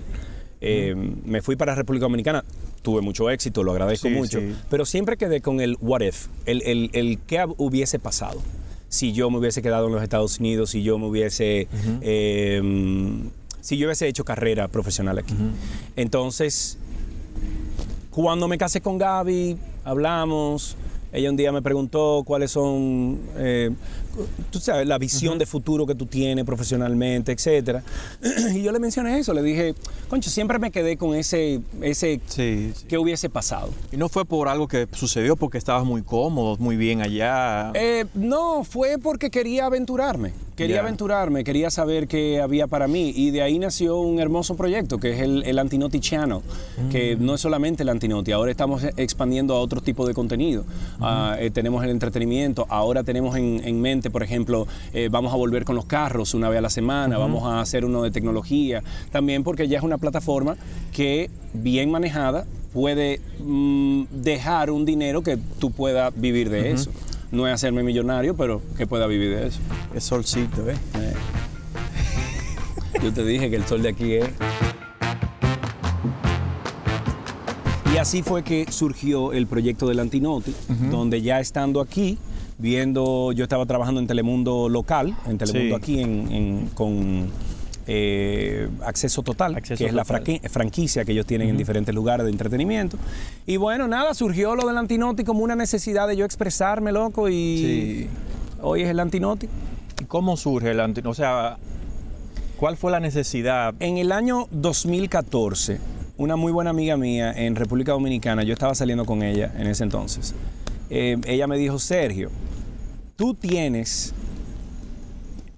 Eh, Me fui para República Dominicana, tuve mucho éxito, lo agradezco Sí, mucho, sí. pero siempre quedé con el what if, el, el, el qué hubiese pasado. Si yo me hubiese quedado en los Estados Unidos, si yo me hubiese, eh, si yo hubiese hecho carrera profesional aquí. Entonces, cuando me casé con Gaby, hablamos. Ella un día me preguntó cuáles son, eh, tú sabes, la visión de futuro que tú tienes profesionalmente, etcétera. Y yo le mencioné eso, le dije, concho, siempre me quedé con ese, ese, Sí, sí. ¿qué hubiese pasado? Y no fue por algo que sucedió porque estabas muy cómodo, muy bien allá. Eh, no, fue porque quería aventurarme. Quería Ya. aventurarme, quería saber qué había para mí. Y de ahí nació un hermoso proyecto que es el, el Antinoti Channel, que no es solamente el Antinoti, ahora estamos expandiendo a otro tipo de contenido. Ah, eh, tenemos el entretenimiento, ahora tenemos en, en mente, por ejemplo, eh, vamos a volver con los carros una vez a la semana, vamos a hacer uno de tecnología, también porque ya es una plataforma que bien manejada puede mm, dejar un dinero que tú puedas vivir de eso. No es hacerme millonario, pero que pueda vivir de eso. Es solcito, ¿eh? Eh. Yo te dije que el sol de aquí es. Y así fue que surgió el proyecto del Antinoti, donde ya estando aquí, viendo, yo estaba trabajando en Telemundo local, en Telemundo Sí. aquí en- en- con eh, Acceso Total, Acceso que es la Total. franquicia que ellos tienen en diferentes lugares de entretenimiento. Y bueno, nada, surgió lo del Antinoti como una necesidad de yo expresarme, loco, y Sí. hoy es el Antinoti. ¿Y cómo surge el anti... O sea, ¿cuál fue la necesidad? En el año 2014, una muy buena amiga mía en República Dominicana, yo estaba saliendo con ella en ese entonces, eh, ella me dijo, Sergio, tú tienes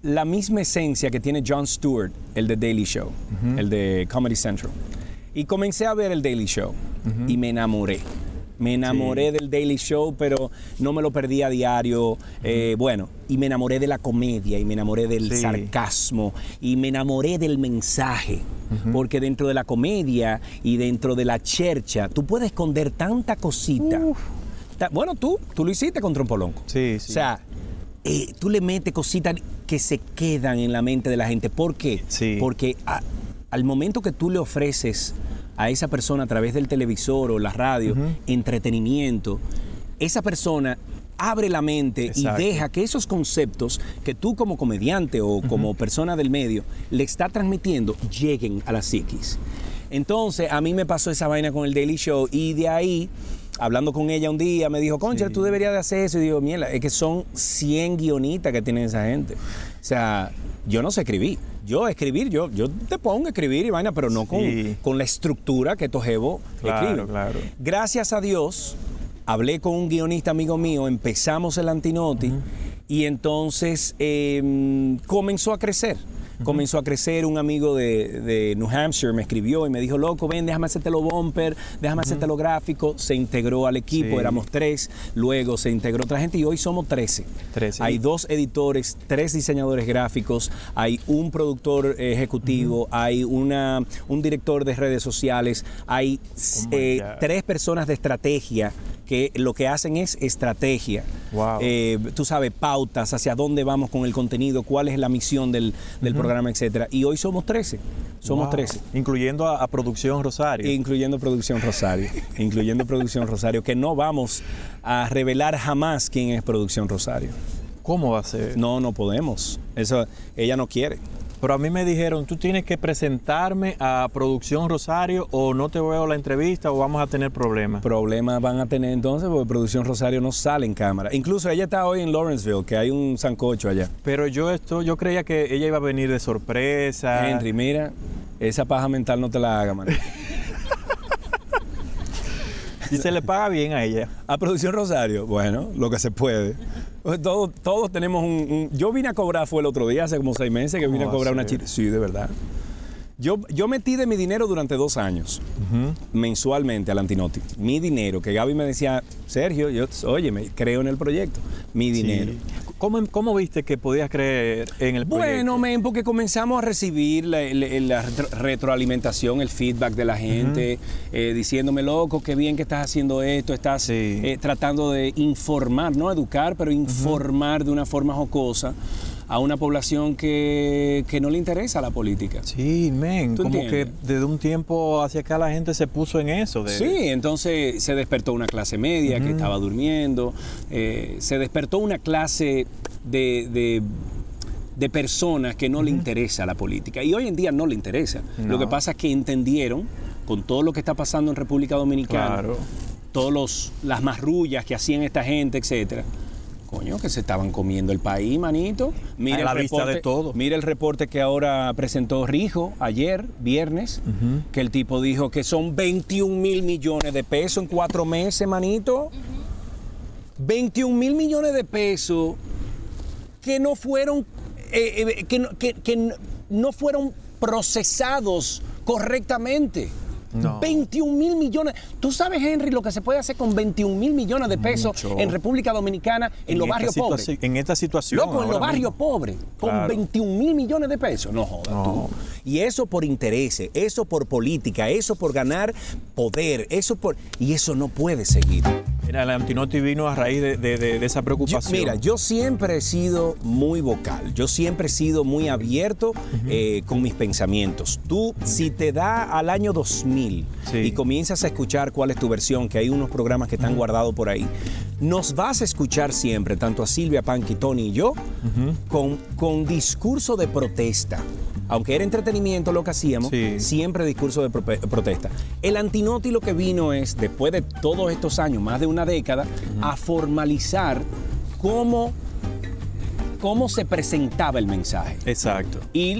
la misma esencia que tiene Jon Stewart, el de Daily Show, el de Comedy Central. Y comencé a ver el Daily Show y me enamoré. Me enamoré del Daily Show, pero no me lo perdí a diario. Eh, bueno, y me enamoré de la comedia, y me enamoré del Sí. sarcasmo, y me enamoré del mensaje. Porque dentro de la comedia y dentro de la chercha, tú puedes esconder tanta cosita. Bueno, tú, tú lo hiciste con Trompolonco. Sí, sí. O sea, eh, tú le metes cositas que se quedan en la mente de la gente. ¿Por qué? Sí. Porque a- al momento que tú le ofreces a esa persona a través del televisor o la radio entretenimiento, esa persona abre la mente Exacto. y deja que esos conceptos que tú como comediante o como persona del medio le está transmitiendo lleguen a la psiquis. Entonces, a mí me pasó esa vaina con el Daily Show y de ahí, hablando con ella un día, me dijo, concha, tú deberías de hacer eso. Y digo, mierda, es que son 100 guionistas que tienen esa gente. O sea, yo no sé escribir. Yo escribir, yo, yo te pongo a escribir y vaina, pero no con, Sí. con la estructura que estos jevos Claro, escriben. claro. Gracias a Dios, hablé con un guionista amigo mío, empezamos el Antinoti y entonces eh, comenzó a crecer. Comenzó a crecer, un amigo de, de New Hampshire me escribió y me dijo, loco, ven, déjame hacerte lo bumper, déjame hacerte lo gráfico. Se integró al equipo, Sí. éramos tres, luego se integró otra gente y hoy somos 13. 13. Hay dos editores, tres diseñadores gráficos, hay un productor ejecutivo, hay una, un director de redes sociales, hay Oh eh, tres personas de estrategia que lo que hacen es estrategia. Wow. Eh, tú sabes, pautas, hacia dónde vamos con el contenido, cuál es la misión del, del programa, etcétera. Y hoy somos 13. Somos Wow. 13. Incluyendo a, a Producción Rosario. Incluyendo Producción Rosario. incluyendo Producción Rosario, que no vamos a revelar jamás quién es Producción Rosario. ¿Cómo va a ser? No, no podemos. Eso ella no quiere. Pero a mí me dijeron, tú tienes que presentarme a Producción Rosario o no te veo la entrevista o vamos a tener problemas. Problemas van a tener entonces porque Producción Rosario no sale en cámara. Incluso ella está hoy en Lawrenceville, que hay un sancocho allá. Pero yo esto, yo creía que ella iba a venir de sorpresa. Henry, mira, esa paja mental no te la haga, man. Y se le paga bien a ella. A Producción Rosario, bueno, lo que se puede. Pues Todos, todos tenemos un, un- Yo vine a cobrar, fue el otro día, hace como seis meses que vine a ¿Cómo va cobrar una chita. Sí, de verdad. Yo, yo metí de mi dinero durante dos años, mensualmente al Antinoti. Mi dinero, que Gaby me decía, Sergio, yo, oye, me creo en el proyecto. Mi dinero. Sí. ¿Cómo, cómo viste que podías creer en el proyecto? Bueno, men, porque comenzamos a recibir la, la- la retro- retroalimentación, el feedback de la gente, eh, diciéndome, loco, qué bien que estás haciendo esto, estás Sí. eh, tratando de informar, no educar, pero informar de una forma jocosa a una población que, que no le interesa la política. Sí, men, ¿Tú como entiendes? que desde un tiempo hacia acá la gente se puso en eso. De, Sí, entonces se despertó una clase media que estaba durmiendo, eh, se despertó una clase de, de- de personas que no le interesa la política. Y hoy en día no le interesa. Lo que pasa es que entendieron, con todo lo que está pasando en República Dominicana, Claro. todos los, las marrullas que hacían esta gente, etcétera. Coño, que se estaban comiendo el país, manito. Mira A el la vista reporte, de todo. Mira el reporte que ahora presentó Rijo ayer, viernes, que el tipo dijo que son 21 mil millones de pesos en cuatro meses, manito. 21 mil millones de pesos que no fueron, eh, eh, que, no- que- que no fueron procesados correctamente. No. 21 mil millones. ¿Tú sabes, Henry, lo que se puede hacer con 21 mil millones de pesos Mucho. en República Dominicana en, los barrios pobres? En esta situación. Loco, en los barrios pobres, con Claro. 21 mil millones de pesos. No jodas No. tú. Y eso por intereses, eso por política, eso por ganar poder, eso por. Y eso no puede seguir. Mira, el Antinoti vino a raíz de, de- de- de esa Yo- preocupación. mira, yo siempre he sido muy vocal, yo siempre he sido muy abierto eh, con mis pensamientos. Tú, si te da al año 2000 Sí. y comienzas a escuchar cuál es tu versión, que hay unos programas que están guardados por ahí, nos vas a escuchar siempre, tanto a Silvia Panqui, Tony y yo, con, con discurso de protesta. Aunque era entretenimiento lo que hacíamos, Sí. siempre discurso de protesta. El antinoti lo que vino es, después de todos estos años, más de una década, a formalizar cómo, cómo se presentaba el mensaje. Exacto. Y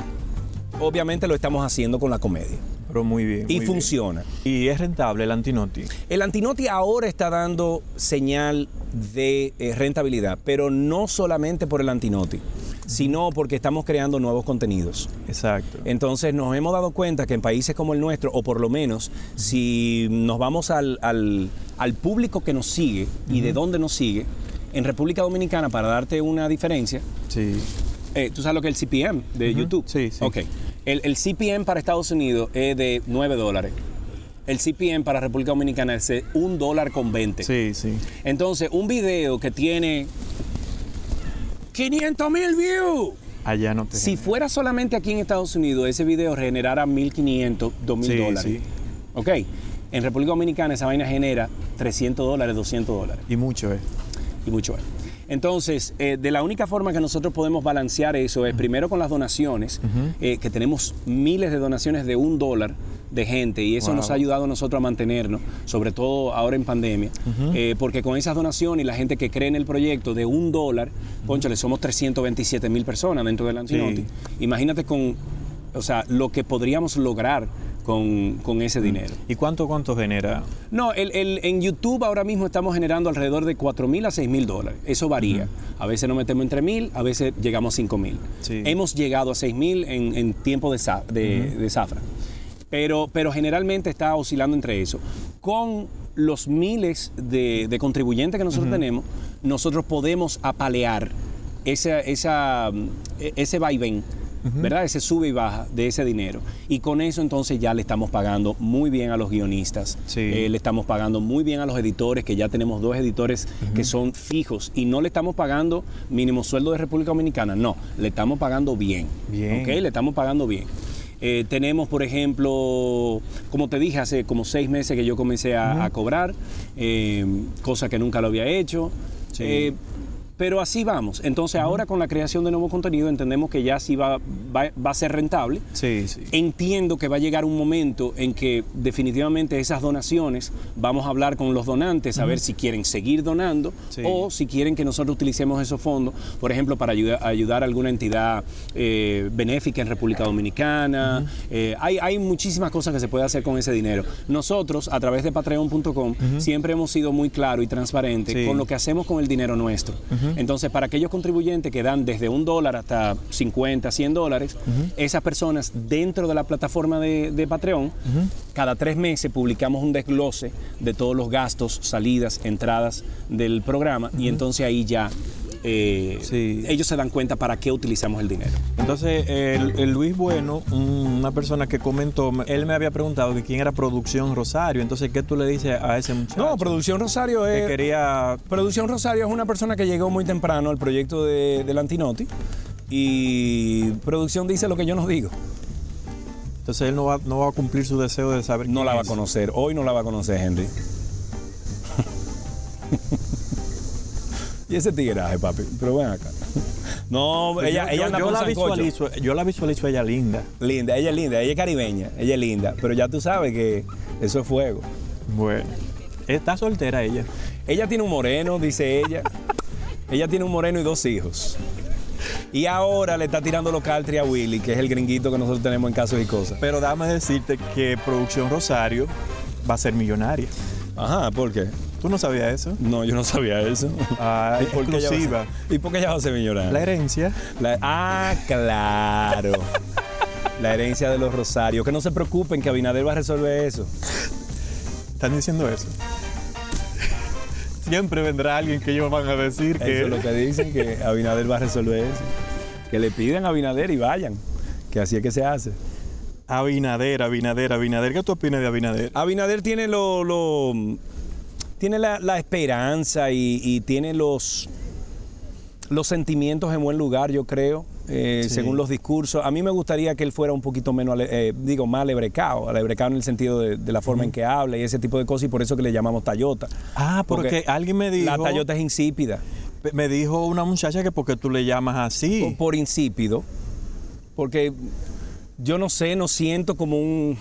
obviamente lo estamos haciendo con la comedia. Pero muy bien. Y muy bien. funciona. Y es rentable el Antinoti. El antinoti ahora está dando señal de eh, rentabilidad, pero no solamente por el antinoti, sino porque estamos creando nuevos contenidos. Exacto. Entonces nos hemos dado cuenta que en países como el nuestro, o por lo menos si nos vamos al, al- al público que nos sigue y de dónde nos sigue, en República Dominicana, para darte una diferencia, Sí. eh, ¿tú sabes lo que es el CPM de. YouTube? Sí, sí. Ok. El, el CPM para Estados Unidos es de 9 dólares. El CPM para República Dominicana es de 1 dólar con 20. Sí, sí. Entonces, un video que tiene 500 mil views Allá no te Si genera. fuera solamente aquí en Estados Unidos, ese video generara 1.500, 2.000 Sí, dólares. sí. Ok. En República Dominicana esa vaina genera 300 dólares, 200 dólares. Y mucho, ¿eh? y mucho es. Entonces, eh, de la única forma que nosotros podemos balancear eso es primero con las donaciones, eh, que tenemos miles de donaciones de un dólar de gente y eso Wow. nos ha ayudado a nosotros a mantenernos, sobre todo ahora en pandemia, eh, porque con esas donaciones y la gente que cree en el proyecto de un dólar, ponchale, somos 327 mil personas dentro del Antinoti. Sí. Imagínate con, o sea, lo que podríamos lograr con, con ese dinero. ¿Y cuánto, cuánto genera? No, el, el- en YouTube ahora mismo estamos generando alrededor de 4 mil a 6 mil dólares. Eso varía. A veces nos metemos entre mil, a veces llegamos a 5 mil. Sí. Hemos llegado a 6 mil en, en tiempo de, de, de zafra. Pero, pero generalmente está oscilando entre eso. Con los miles de, de contribuyentes que nosotros tenemos, nosotros podemos apalear esa, esa, mm, ese vaivén. ¿Verdad? Ese sube y baja de ese dinero. Y con eso entonces ya le estamos pagando muy bien a los guionistas. Sí. Eh, le estamos pagando muy bien a los editores, que ya tenemos dos editores que son fijos. Y no le estamos pagando mínimo sueldo de República Dominicana, no, le estamos pagando bien. Bien. ¿ok? Le estamos pagando bien. Eh, tenemos, por ejemplo, como te dije, hace como seis meses que yo comencé a, a cobrar, eh, cosa que nunca lo había hecho. Sí. Pero así vamos. Entonces ahora con la creación de nuevo contenido entendemos que ya sí va, va, va a ser rentable. Sí, sí. Entiendo que va a llegar un momento en que definitivamente esas donaciones vamos a hablar con los donantes a ver si quieren seguir donando Sí. o si quieren que nosotros utilicemos esos fondos, por ejemplo, para ayuda- ayudar a alguna entidad eh, benéfica en República Dominicana. Eh, hay, hay muchísimas cosas que se puede hacer con ese dinero. Nosotros, a través de patreon.com, siempre hemos sido muy claros y transparentes Sí. con lo que hacemos con el dinero nuestro. Entonces, para aquellos contribuyentes que dan desde un dólar hasta 50, 100 dólares, esas personas dentro de la plataforma de, de Patreon, cada tres meses publicamos un desglose de todos los gastos, salidas, entradas del programa y entonces ahí ya eh, Sí. ellos se dan cuenta para qué utilizamos el dinero. Entonces, el, el Luis Bueno, un- una persona que comentó, me- él me había preguntado que quién era Producción Rosario. Entonces, ¿qué tú le dices a ese muchacho? No, Producción Rosario Que es... quería... Producción Rosario es una persona que llegó muy temprano al proyecto de, del Antinoti y Producción dice lo que yo no digo. Entonces, él no va, no va a cumplir su deseo de saber No quién la va a conocer, hoy no la va a conocer Henry. Y ese tigueraje, papi, pero ven acá. No, Pues ella, yo, ella anda yo con la sancocho. visualizo, yo la visualizo a ella linda. Linda, ella es linda, ella es caribeña, ella es linda, pero ya tú sabes que eso es fuego. Bueno. Está soltera ella. Ella tiene un moreno, dice ella. Ella tiene un moreno y dos hijos. Y ahora le está tirando los country a Willy, que es el gringuito que nosotros tenemos en casos y cosas. Pero dame decirte que Producción Rosario va a ser millonaria. Ajá, ¿por qué? ¿Tú no sabías eso? No, yo no sabía eso. Ah, ¿Y por qué exclusiva. ¿Y por qué ella va a ser millonaria? La herencia. La- ah, claro. La herencia de los Rosarios. Que no se preocupen, que Abinader va a resolver eso. ¿Están diciendo eso? Siempre vendrá alguien que ellos van a decir que... Eso es lo que dicen, que Abinader va a resolver eso. Que le pidan a Abinader y vayan. Que así es que se hace. Abinader, Abinader, Abinader. ¿Qué tú opinas de Abinader? Abinader tiene lo, lo- tiene la, la esperanza y, y tiene los, los sentimientos en buen lugar, yo creo, eh, Sí. según los discursos. A mí me gustaría que él fuera un poquito menos, eh, digo, más alebrecado, alebrecado en el sentido de, de la forma en que habla y ese tipo de cosas, y por eso que le llamamos Tayota. Ah, porque, alguien me dijo... La Tayota es insípida. Me dijo una muchacha que porque tú le llamas así. Por, por insípido, porque yo no sé, no siento como un...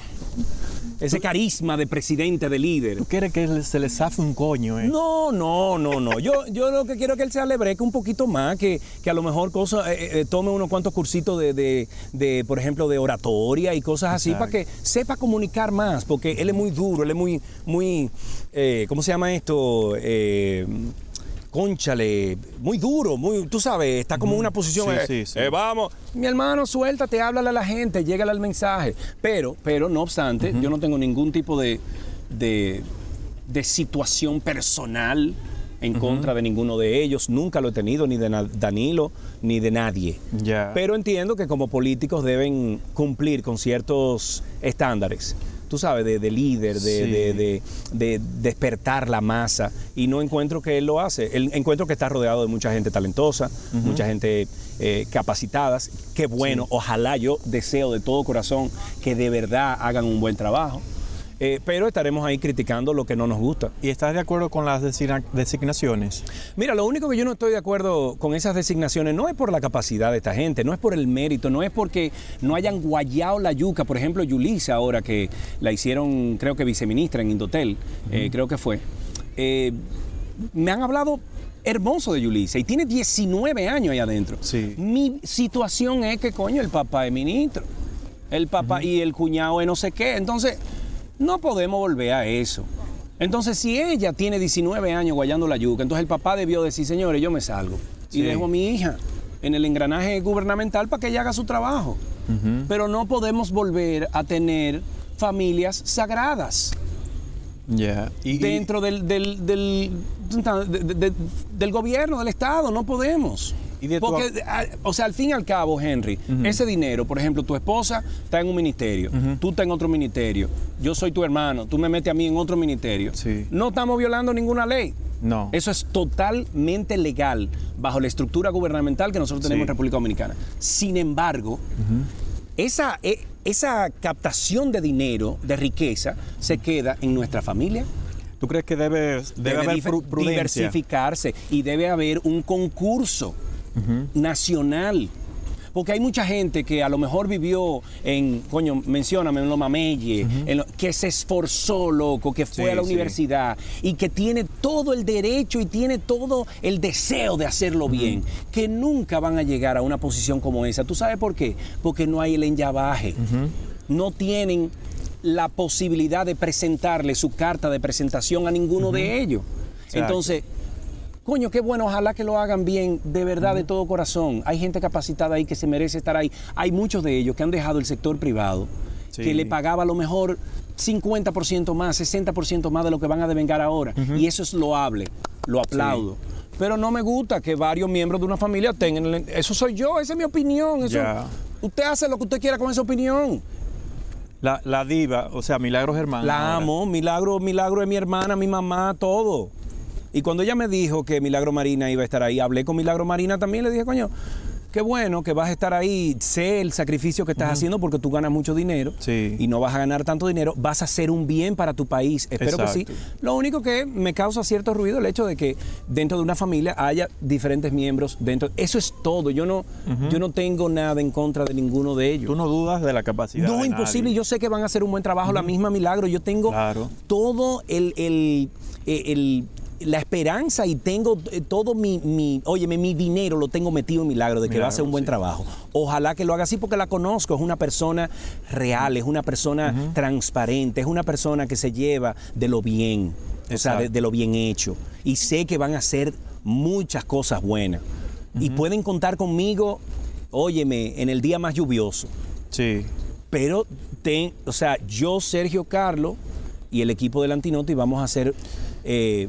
Ese carisma de presidente, de líder. ¿Tú quieres que se le zafe un coño, eh? No, no, no, no. Yo, yo lo que quiero es que él se alebreque un poquito más, que, que a lo mejor cosas, eh, eh, tome unos cuantos cursitos de, de- de, por ejemplo, de oratoria y cosas así, para que sepa comunicar más, porque él es muy duro, él es muy, muy, eh, ¿cómo se llama esto? Conchale, muy duro, muy, tú sabes, está como en una posición, Sí, eh, sí, sí. eh, vamos, mi hermano, suéltate, háblale a la gente, llégale al mensaje. Pero, pero, no obstante, yo no tengo ningún tipo de, de, de situación personal en contra de ninguno de ellos. Nunca lo he tenido, ni de Danilo, ni de nadie. Pero entiendo que como políticos deben cumplir con ciertos estándares. Tú sabes, de, de líder, de, Sí. de- de- de despertar la masa. Y no encuentro que él lo hace. Él, encuentro que está rodeado de mucha gente talentosa, mucha gente eh, capacitadas. Qué bueno, ojalá yo deseo de todo corazón que de verdad hagan un buen trabajo. Eh, pero estaremos ahí criticando lo que no nos gusta. ¿Y estás de acuerdo con las designa- designaciones? Mira, lo único que yo no estoy de acuerdo con esas designaciones no es por la capacidad de esta gente, no es por el mérito, no es porque no hayan guayado la yuca. Por ejemplo, Yulisa, ahora que la hicieron, creo que viceministra en Indotel, eh, creo que fue. eh, me han hablado hermoso de Yulisa y tiene 19 años ahí adentro. Sí. Mi situación es que, coño, el papá es ministro, el papá y el cuñado es no sé qué. Entonces, no podemos volver a eso. Entonces, si ella tiene 19 años guayando la yuca, entonces el papá debió decir, señores, yo me salgo y dejo a mi hija en el engranaje gubernamental para que ella haga su trabajo. Pero no podemos volver a tener familias sagradas. Y- dentro del, del, del, de- de- del gobierno, del Estado, no podemos. Y de tu- Porque, a- o sea, al fin y al cabo, Henry, ese dinero, por ejemplo, tu esposa está en un ministerio, tú estás en otro ministerio, yo soy tu hermano, tú me metes a mí en otro ministerio. Sí. No estamos violando ninguna ley. No. Eso es totalmente legal bajo la estructura gubernamental que nosotros tenemos Sí. en República Dominicana. Sin embargo, esa, e- esa captación de dinero, de riqueza, se queda en nuestra familia. ¿Tú crees que debe, debe, haber prudencia? diversificarse y debe haber un concurso nacional. Porque hay mucha gente que a lo mejor vivió en, coño, mencióname, en lo mameye, en lo- que se esforzó, loco, que fue Sí, a la sí. universidad y que tiene todo el derecho y tiene todo el deseo de hacerlo bien, que nunca van a llegar a una posición como esa. ¿Tú sabes por qué? Porque no hay el enllabaje. No tienen la posibilidad de presentarle su carta de presentación a ninguno de ellos. Exacto. Entonces, coño, qué bueno, ojalá que lo hagan bien, de verdad, de todo corazón. Hay gente capacitada ahí que se merece estar ahí. Hay muchos de ellos que han dejado el sector privado, Sí. que le pagaba a lo mejor 50% más, 60% más de lo que van a devengar ahora. Y eso es loable, lo aplaudo. Pero no me gusta que varios miembros de una familia tengan... Eso soy yo, esa es mi opinión. Eso. Usted hace lo que usted quiera con esa opinión. La, la diva, o sea, Milagros Germán. La ahora. amo, Milagro, Milagro es mi hermana, mi mamá, todo. Y cuando ella me dijo que Milagro Marina iba a estar ahí, hablé con Milagro Marina también, le dije, coño, qué bueno que vas a estar ahí, sé el sacrificio que estás haciendo porque tú ganas mucho dinero Sí. y no vas a ganar tanto dinero, vas a hacer un bien para tu país, espero que sí. Lo único que me causa cierto ruido el hecho de que dentro de una familia haya diferentes miembros dentro, eso es todo, yo no, yo no tengo nada en contra de ninguno de ellos. Tú no dudas de la capacidad. No, de imposible. nadie. Yo sé que van a hacer un buen trabajo, la misma Milagro. Yo tengo Claro. todo el, el- eh, el- la esperanza y tengo eh, todo mi, mi, óyeme, mi dinero lo tengo metido en Milagro de que va a hacer un buen sí. trabajo. Ojalá que lo haga así porque la conozco. Es una persona real, es una persona transparente, es una persona que se lleva de lo bien, o sea, de, lo bien hecho. Y sé que van a hacer muchas cosas buenas. Y pueden contar conmigo, óyeme, en el día más lluvioso. Sí. Pero, ten- o sea, yo, Sergio Carlos y el equipo del Antinoti vamos a hacer, eh,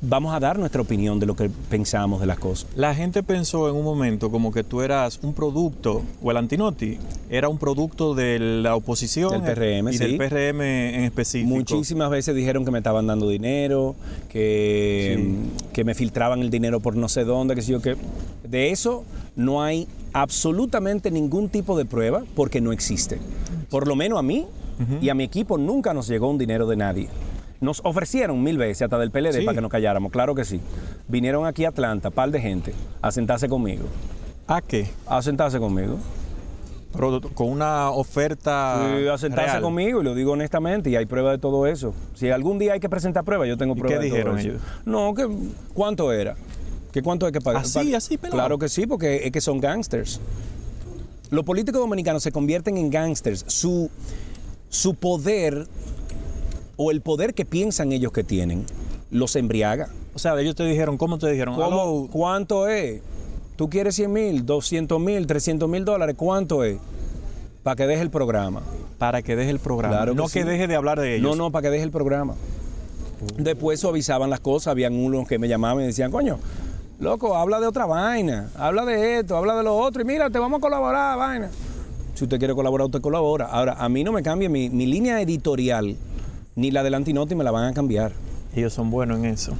vamos a dar nuestra opinión de lo que pensamos de las cosas. La gente pensó en un momento como que tú eras un producto, o el Antinoti era un producto de la oposición Del PRM, y sí. del PRM en específico. Muchísimas veces dijeron que me estaban dando dinero, que, Sí. que me filtraban el dinero por no sé dónde, que sé yo, que de eso no hay absolutamente ningún tipo de prueba porque no existe. Por lo menos a mí y a mi equipo nunca nos llegó un dinero de nadie. Nos ofrecieron mil veces hasta del PLD Sí. para que nos calláramos, claro que sí. Vinieron aquí a Atlanta, par de gente, a sentarse conmigo. ¿A qué? A sentarse conmigo. Pero con una oferta. Sí, a sentarse real. conmigo y lo digo honestamente y hay prueba de todo eso. Si algún día hay que presentar pruebas, yo tengo ¿Y pruebas qué de todo dijeron eso. ellos? No, que cuánto era. ¿Que cuánto hay que pagar? ¿Así, así, pelado? Claro que sí, porque es que son gangsters. Los políticos dominicanos se convierten en gangsters. Su, su poder o el poder que piensan ellos que tienen los embriaga. O sea, ellos te dijeron, ¿cómo te dijeron? ¿Cómo? ¿Cuánto es? ¿Tú quieres 100 mil, 200 mil, 300 mil dólares? ¿Cuánto es? Para que deje el programa. Para que deje el programa. Claro no que sí. deje de hablar de ellos. No, no, para que deje el programa. Después suavizaban las cosas, habían unos que me llamaban y decían, coño, loco, habla de otra vaina, habla de esto, habla de lo otro, y mira, te vamos a colaborar, vaina. Si usted quiere colaborar, usted colabora. Ahora, a mí no me cambia mi, mi línea editorial, ni la del Antinoti me la van a cambiar. Ellos son buenos en eso.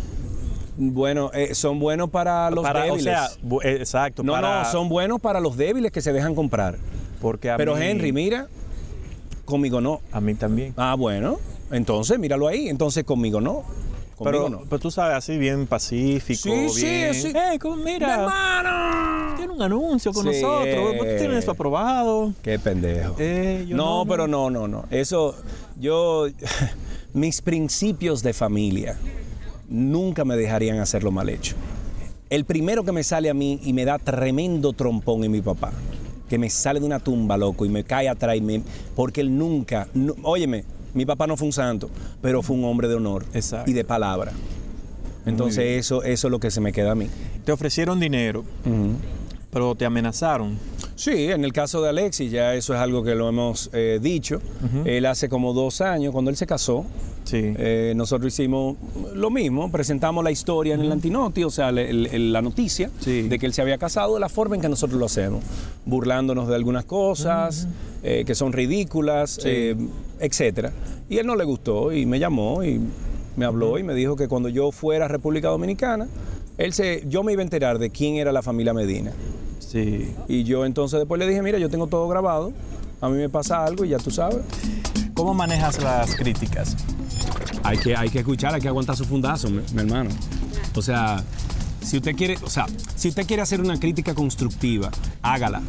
Bueno, eh, son buenos para los Para- débiles. O sea, eh, exacto. no, para- no, son buenos para los débiles que se dejan comprar. Porque a Pero mí- Henry, mira, conmigo no. A mí también. Ah, bueno, entonces míralo ahí. Entonces conmigo no. Conmigo Pero, no. pero tú sabes, así bien pacífico, Sí, sí, bien. sí. Eh, ¿cómo- mira, ¡Hermano! tiene un anuncio con Sí. nosotros. ¿Por qué tienes eso aprobado? Qué pendejo. Eh, yo no, no, no. pero no, no, no. Eso, yo, mis principios de familia nunca me dejarían hacerlo mal hecho. El primero que me sale a mí y me da tremendo trompón es mi papá. Que me sale de una tumba, loco, y me cae atrás. y me- porque él nunca, nu- óyeme, mi papá no fue un santo, pero fue un hombre de honor Exacto. y de palabra. Entonces eso, eso es lo que se me queda a mí. Te ofrecieron dinero, pero te amenazaron. Sí, en el caso de Alexis, ya eso es algo que lo hemos eh, dicho. Él hace como dos años, cuando él se casó, Sí. eh, nosotros hicimos lo mismo, presentamos la historia en el Antinoti, o sea, le- el- el- la noticia Sí. de que él se había casado de la forma en que nosotros lo hacemos, burlándonos de algunas cosas eh, que son ridículas, eh, etcétera. Y él no le gustó y me llamó y me habló y me dijo que cuando yo fuera a República Dominicana, él se, yo me iba a enterar de quién era la familia Medina. Sí. Y yo entonces después le dije, mira, yo tengo todo grabado, a mí me pasa algo y ya tú sabes. ¿Cómo manejas las críticas? Hay que, hay que escuchar, hay que aguantar su fundazo, mi, mi hermano. O sea, si usted quiere, o sea, si usted quiere hacer una crítica constructiva, hágala.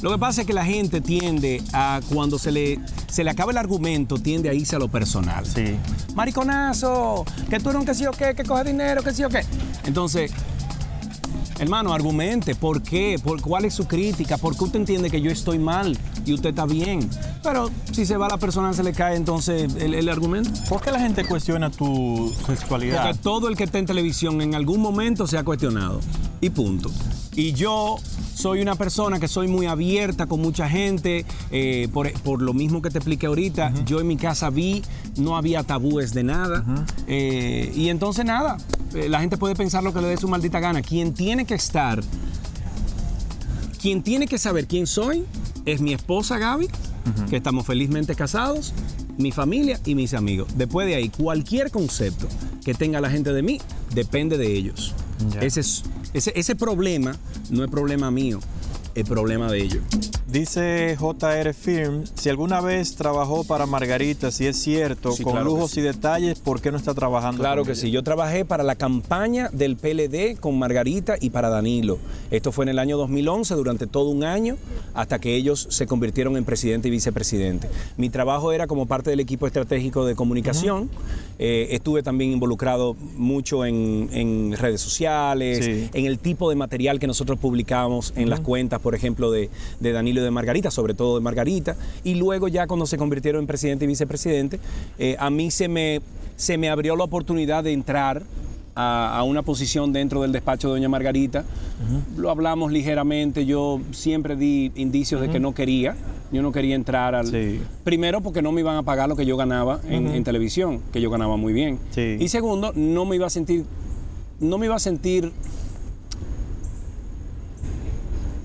Lo que pasa es que la gente tiende a, cuando se le, se le acaba el argumento, tiende a irse a lo personal. Sí. Mariconazo, que tú eres un que sí o qué, que coge dinero, que sí o qué. Entonces, hermano, argumente, ¿por qué? ¿Por cuál es su crítica? ¿Por qué usted entiende que yo estoy mal y usted está bien? Pero si se va la persona, se le cae entonces el, el argumento. ¿Por qué la gente cuestiona tu sexualidad? Porque todo el que está en televisión en algún momento se ha cuestionado. Y punto. Y yo soy una persona que soy muy abierta con mucha gente. eh, por, por lo mismo que te expliqué ahorita, yo en mi casa vi, no había tabúes de nada. Eh, y entonces nada, eh, la gente puede pensar lo que le dé su maldita gana. Quien tiene que estar, quien tiene que saber quién soy es mi esposa Gaby, que estamos felizmente casados, mi familia y mis amigos. Después de ahí, cualquier concepto que tenga la gente de mí depende de ellos. Ese, es, ese, ese problema no es problema mío, es problema de ellos. Dice JR Film, si alguna vez trabajó para Margarita, si es cierto, Sí, con claro lujos sí. y detalles, ¿por qué no está trabajando Claro con que ella? sí. Yo trabajé para la campaña del PLD con Margarita y para Danilo. Esto fue en el año 2011, durante todo un año, hasta que ellos se convirtieron en presidente y vicepresidente. Mi trabajo era como parte del equipo estratégico de comunicación. Eh, estuve también involucrado mucho en, en redes sociales, Sí. en el tipo de material que nosotros publicábamos en las cuentas, por ejemplo, de, de Danilo de Margarita, sobre todo de Margarita. Y luego ya cuando se convirtieron en presidente y vicepresidente, eh, a mí se me, se me abrió la oportunidad de entrar a, a una posición dentro del despacho de doña Margarita. Lo hablamos ligeramente, yo siempre di indicios de que no quería. Yo no quería entrar al... Sí. Primero porque no me iban a pagar lo que yo ganaba en, en televisión, que yo ganaba muy bien. Sí. Y segundo, no me iba a sentir... No me iba a sentir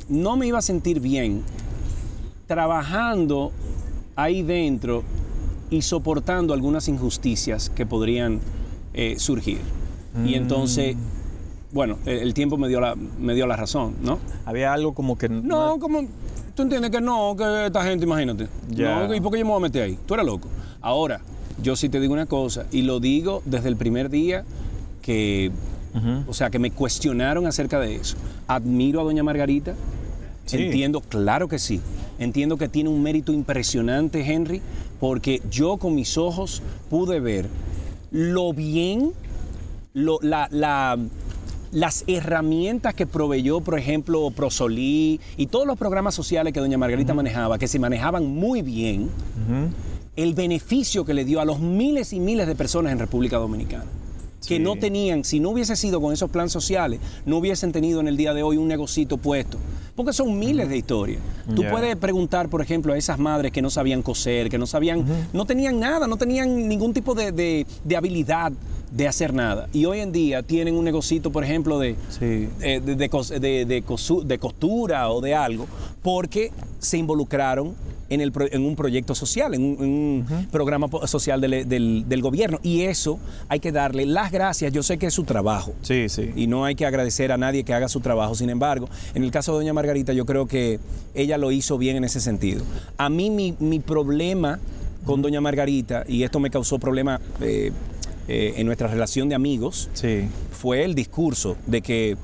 no me iba a sentir bien trabajando ahí dentro y soportando algunas injusticias que podrían eh, surgir. Y entonces, bueno, el, el tiempo me dio, la, me dio la razón, ¿no? Había algo como que... No, como, tú entiendes que no, que esta gente, imagínate. No, ¿Y por qué yo me voy a meter ahí? Tú eres loco. Ahora, yo sí te digo una cosa, y lo digo desde el primer día que, o sea, que me cuestionaron acerca de eso. Admiro a doña Margarita, Sí. entiendo, claro que sí. Entiendo que tiene un mérito impresionante, Henry, porque yo con mis ojos pude ver lo bien, lo- la- la- las herramientas que proveyó, por ejemplo, Prosolí y todos los programas sociales que doña Margarita manejaba, que se manejaban muy bien, el beneficio que le dio a los miles y miles de personas en República Dominicana. Que Sí. no tenían, si no hubiese sido con esos planes sociales, no hubiesen tenido en el día de hoy un negocito puesto. Porque son miles de historias. Tú puedes preguntar, por ejemplo, a esas madres que no sabían coser, que no sabían, no tenían nada, no tenían ningún tipo de, de- de habilidad. de hacer nada. Y hoy en día tienen un negocito, por ejemplo, de, Sí. eh, de, de de costura o de algo, porque se involucraron en, el en un proyecto social, en un, en un programa social del, del- del gobierno. Y eso hay que darle las gracias. Yo sé que es su trabajo. Sí, sí. Y no hay que agradecer a nadie que haga su trabajo. Sin embargo, en el caso de doña Margarita, yo creo que ella lo hizo bien en ese sentido. A mí mi, mi problema con doña Margarita, y esto me causó problema eh, eh, en nuestra relación de amigos, Sí. fue el discurso de que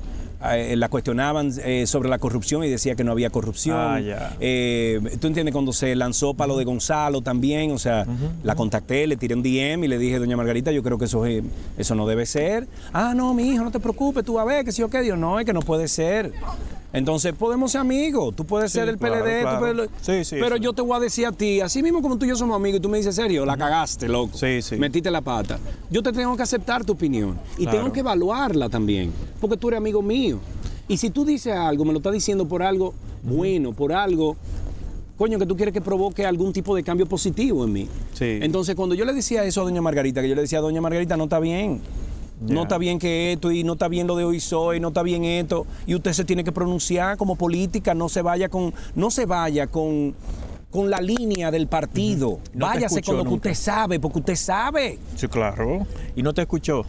eh, la cuestionaban eh, sobre la corrupción y decía que no había corrupción. Ah. Eh, Tú entiendes cuando se lanzó para lo de Gonzalo también, o sea, la contacté, le tiré un DM y le dije, doña Margarita, yo creo que eso, es- eso no debe ser. Ah, no, mi hijo, no te preocupes, tú a ver que sí o qué. Dios, no, es que no puede ser. Entonces podemos ser amigos, tú puedes Sí, ser el claro, PLD, tú puedes- Sí, sí, pero yo te voy a decir a ti, así mismo como tú y yo somos amigos y tú me dices, serio, la cagaste, loco. Sí, sí. Metiste la pata. Yo te tengo que aceptar tu opinión y Claro. tengo que evaluarla también, porque tú eres amigo mío. Y si tú dices algo, me lo estás diciendo por algo bueno, por algo, coño, que tú quieres que provoque algún tipo de cambio positivo en mí. Sí. Entonces, cuando yo le decía eso a doña Margarita, que yo le decía, doña Margarita, no está bien. No está bien que esto y no está bien lo de hoy soy, no está bien esto. Y usted se tiene que pronunciar como política, no se vaya con, no se vaya con, con la línea del partido. No Váyase con lo que usted sabe, porque usted sabe. Sí, claro. Y no te escuchó.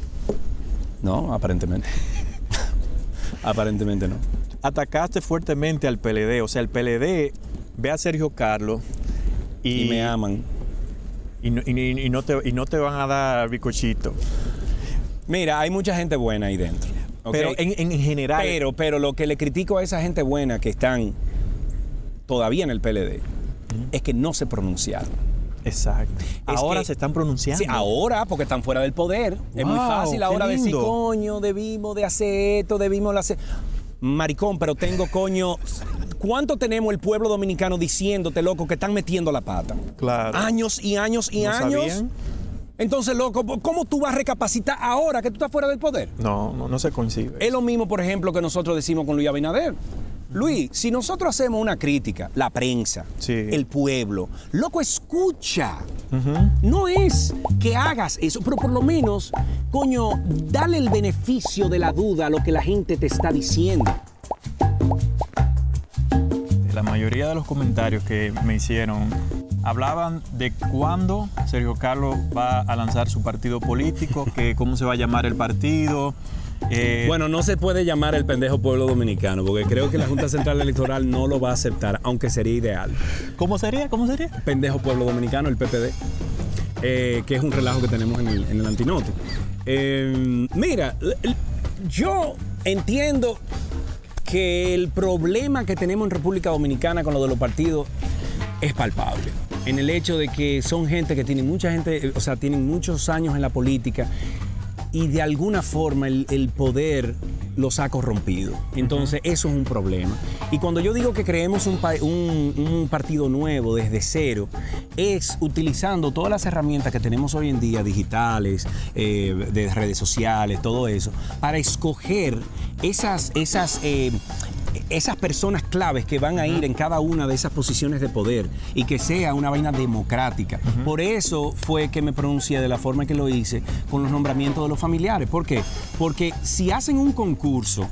No, aparentemente. aparentemente no. Atacaste fuertemente al PLD. O sea, el PLD ve a Sergio Carlos y, Y, me aman. y no, y- y no te, y no te van a dar bicochito. Mira, hay mucha gente buena ahí dentro. Pero en, en general. Pero, pero lo que le critico a esa gente buena que están todavía en el PLD es que no se pronunciaron. Exacto. ahora que- se están pronunciando. Sí, ahora, porque están fuera del poder. es muy fácil ahora decir, coño, debimos de hacer esto, debimos de hacer. Maricón, pero tengo coño. ¿Cuánto tenemos el pueblo dominicano diciéndote, loco, que están metiendo la pata? Claro. Años y años y ¿No años. sabían? Entonces, loco, ¿cómo tú vas a recapacitar ahora que tú estás fuera del poder? No, no, no se coincide. Es lo mismo, por ejemplo, que nosotros decimos con Luis Abinader. Luis, si nosotros hacemos una crítica, la prensa, Sí. el pueblo, loco, escucha. No es que hagas eso, pero por lo menos, coño, dale el beneficio de la duda a lo que la gente te está diciendo. La mayoría de los comentarios que me hicieron hablaban de cuándo Sergio Carlos va a lanzar su partido político, que cómo se va a llamar el partido. eh, Bueno, no se puede llamar el pendejo pueblo dominicano, porque creo que la Junta Central Electoral no lo va a aceptar, aunque sería ideal. ¿Cómo sería? ¿Cómo sería? pendejo pueblo dominicano, el PPD, eh, que es un relajo que tenemos en el, en el antinote. Eh, mira, yo entiendo que el problema que tenemos en República Dominicana con lo de los partidos es palpable. En el hecho de que son gente que tiene mucha gente, eh, o sea, tienen muchos años en la política y de alguna forma el, el poder los ha corrompido. Entonces, eso es un problema. Y cuando yo digo que creemos un, pa- un- un partido nuevo desde cero, es utilizando todas las herramientas que tenemos hoy en día, digitales, eh, de redes sociales, todo eso, para escoger esas, esas eh, esas personas claves que van a ir en cada una de esas posiciones de poder y que sea una vaina democrática. Por eso fue que me pronuncié de la forma que lo hice con los nombramientos de los familiares. ¿Por qué? Porque si hacen un concurso,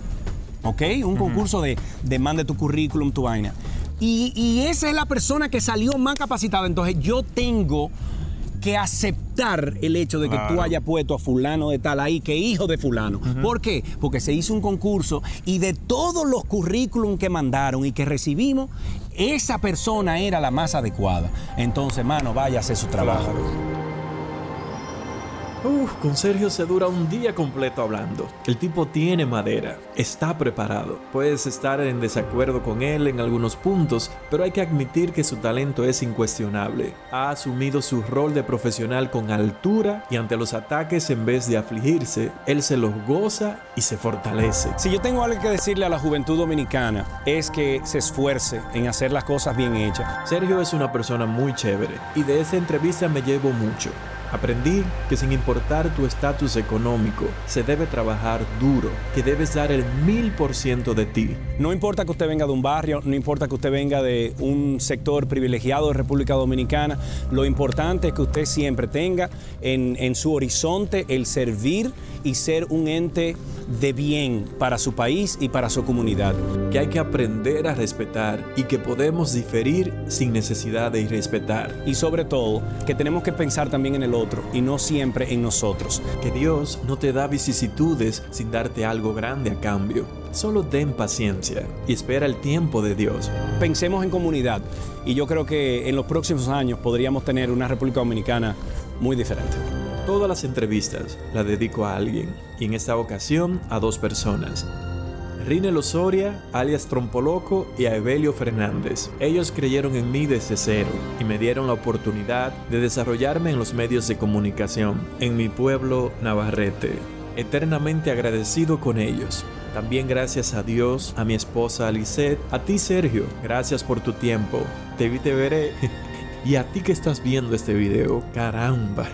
¿ok? Un concurso de, de mande tu currículum, tu vaina. Y, y esa es la persona que salió más capacitada. Entonces yo tengo que aceptar el hecho de que tú hayas puesto a fulano de tal ahí, que hijo de fulano. ¿Por qué? Porque se hizo un concurso y de todos los currículum que mandaron y que recibimos, esa persona era la más adecuada. Entonces, mano, vaya a hacer su trabajo. Uf, con Sergio se dura un día completo hablando. El tipo tiene madera, está preparado. Puedes estar en desacuerdo con él en algunos puntos, pero hay que admitir que su talento es incuestionable. Ha asumido su rol de profesional con altura y ante los ataques en vez de afligirse, él se los goza y se fortalece. Si yo tengo algo que decirle a la juventud dominicana, es que se esfuerce en hacer las cosas bien hechas. Sergio es una persona muy chévere y de esa entrevista me llevo mucho. Aprendí que sin importar tu estatus económico, se debe trabajar duro, que debes dar el mil por ciento de ti. No importa que usted venga de un barrio, no importa que usted venga de un sector privilegiado de República Dominicana, lo importante es que usted siempre tenga en, en su horizonte el servir y ser un ente de bien para su país y para su comunidad. Que hay que aprender a respetar y que podemos diferir sin necesidad de irrespetar. Y sobre todo, que tenemos que pensar también en el otro y no siempre en nosotros. Que Dios no te da vicisitudes sin darte algo grande a cambio. Solo ten paciencia y espera el tiempo de Dios. Pensemos en comunidad y yo creo que en los próximos años podríamos tener una República Dominicana muy diferente. Todas las entrevistas las dedico a alguien y en esta ocasión a dos personas. Rinel Osoria, alias Trompoloco, y a Evelio Fernández. Ellos creyeron en mí desde cero y me dieron la oportunidad de desarrollarme en los medios de comunicación en mi pueblo Navarrete. Eternamente agradecido con ellos. También gracias a Dios, a mi esposa Alicet, a ti Sergio, gracias por tu tiempo. Te vi, te veré. y a ti que estás viendo este video, caramba.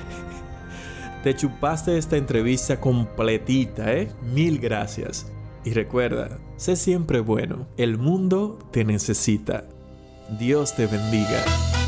Te chupaste esta entrevista completita, ¿eh? Mil gracias. Y recuerda, sé siempre bueno. El mundo te necesita. Dios te bendiga.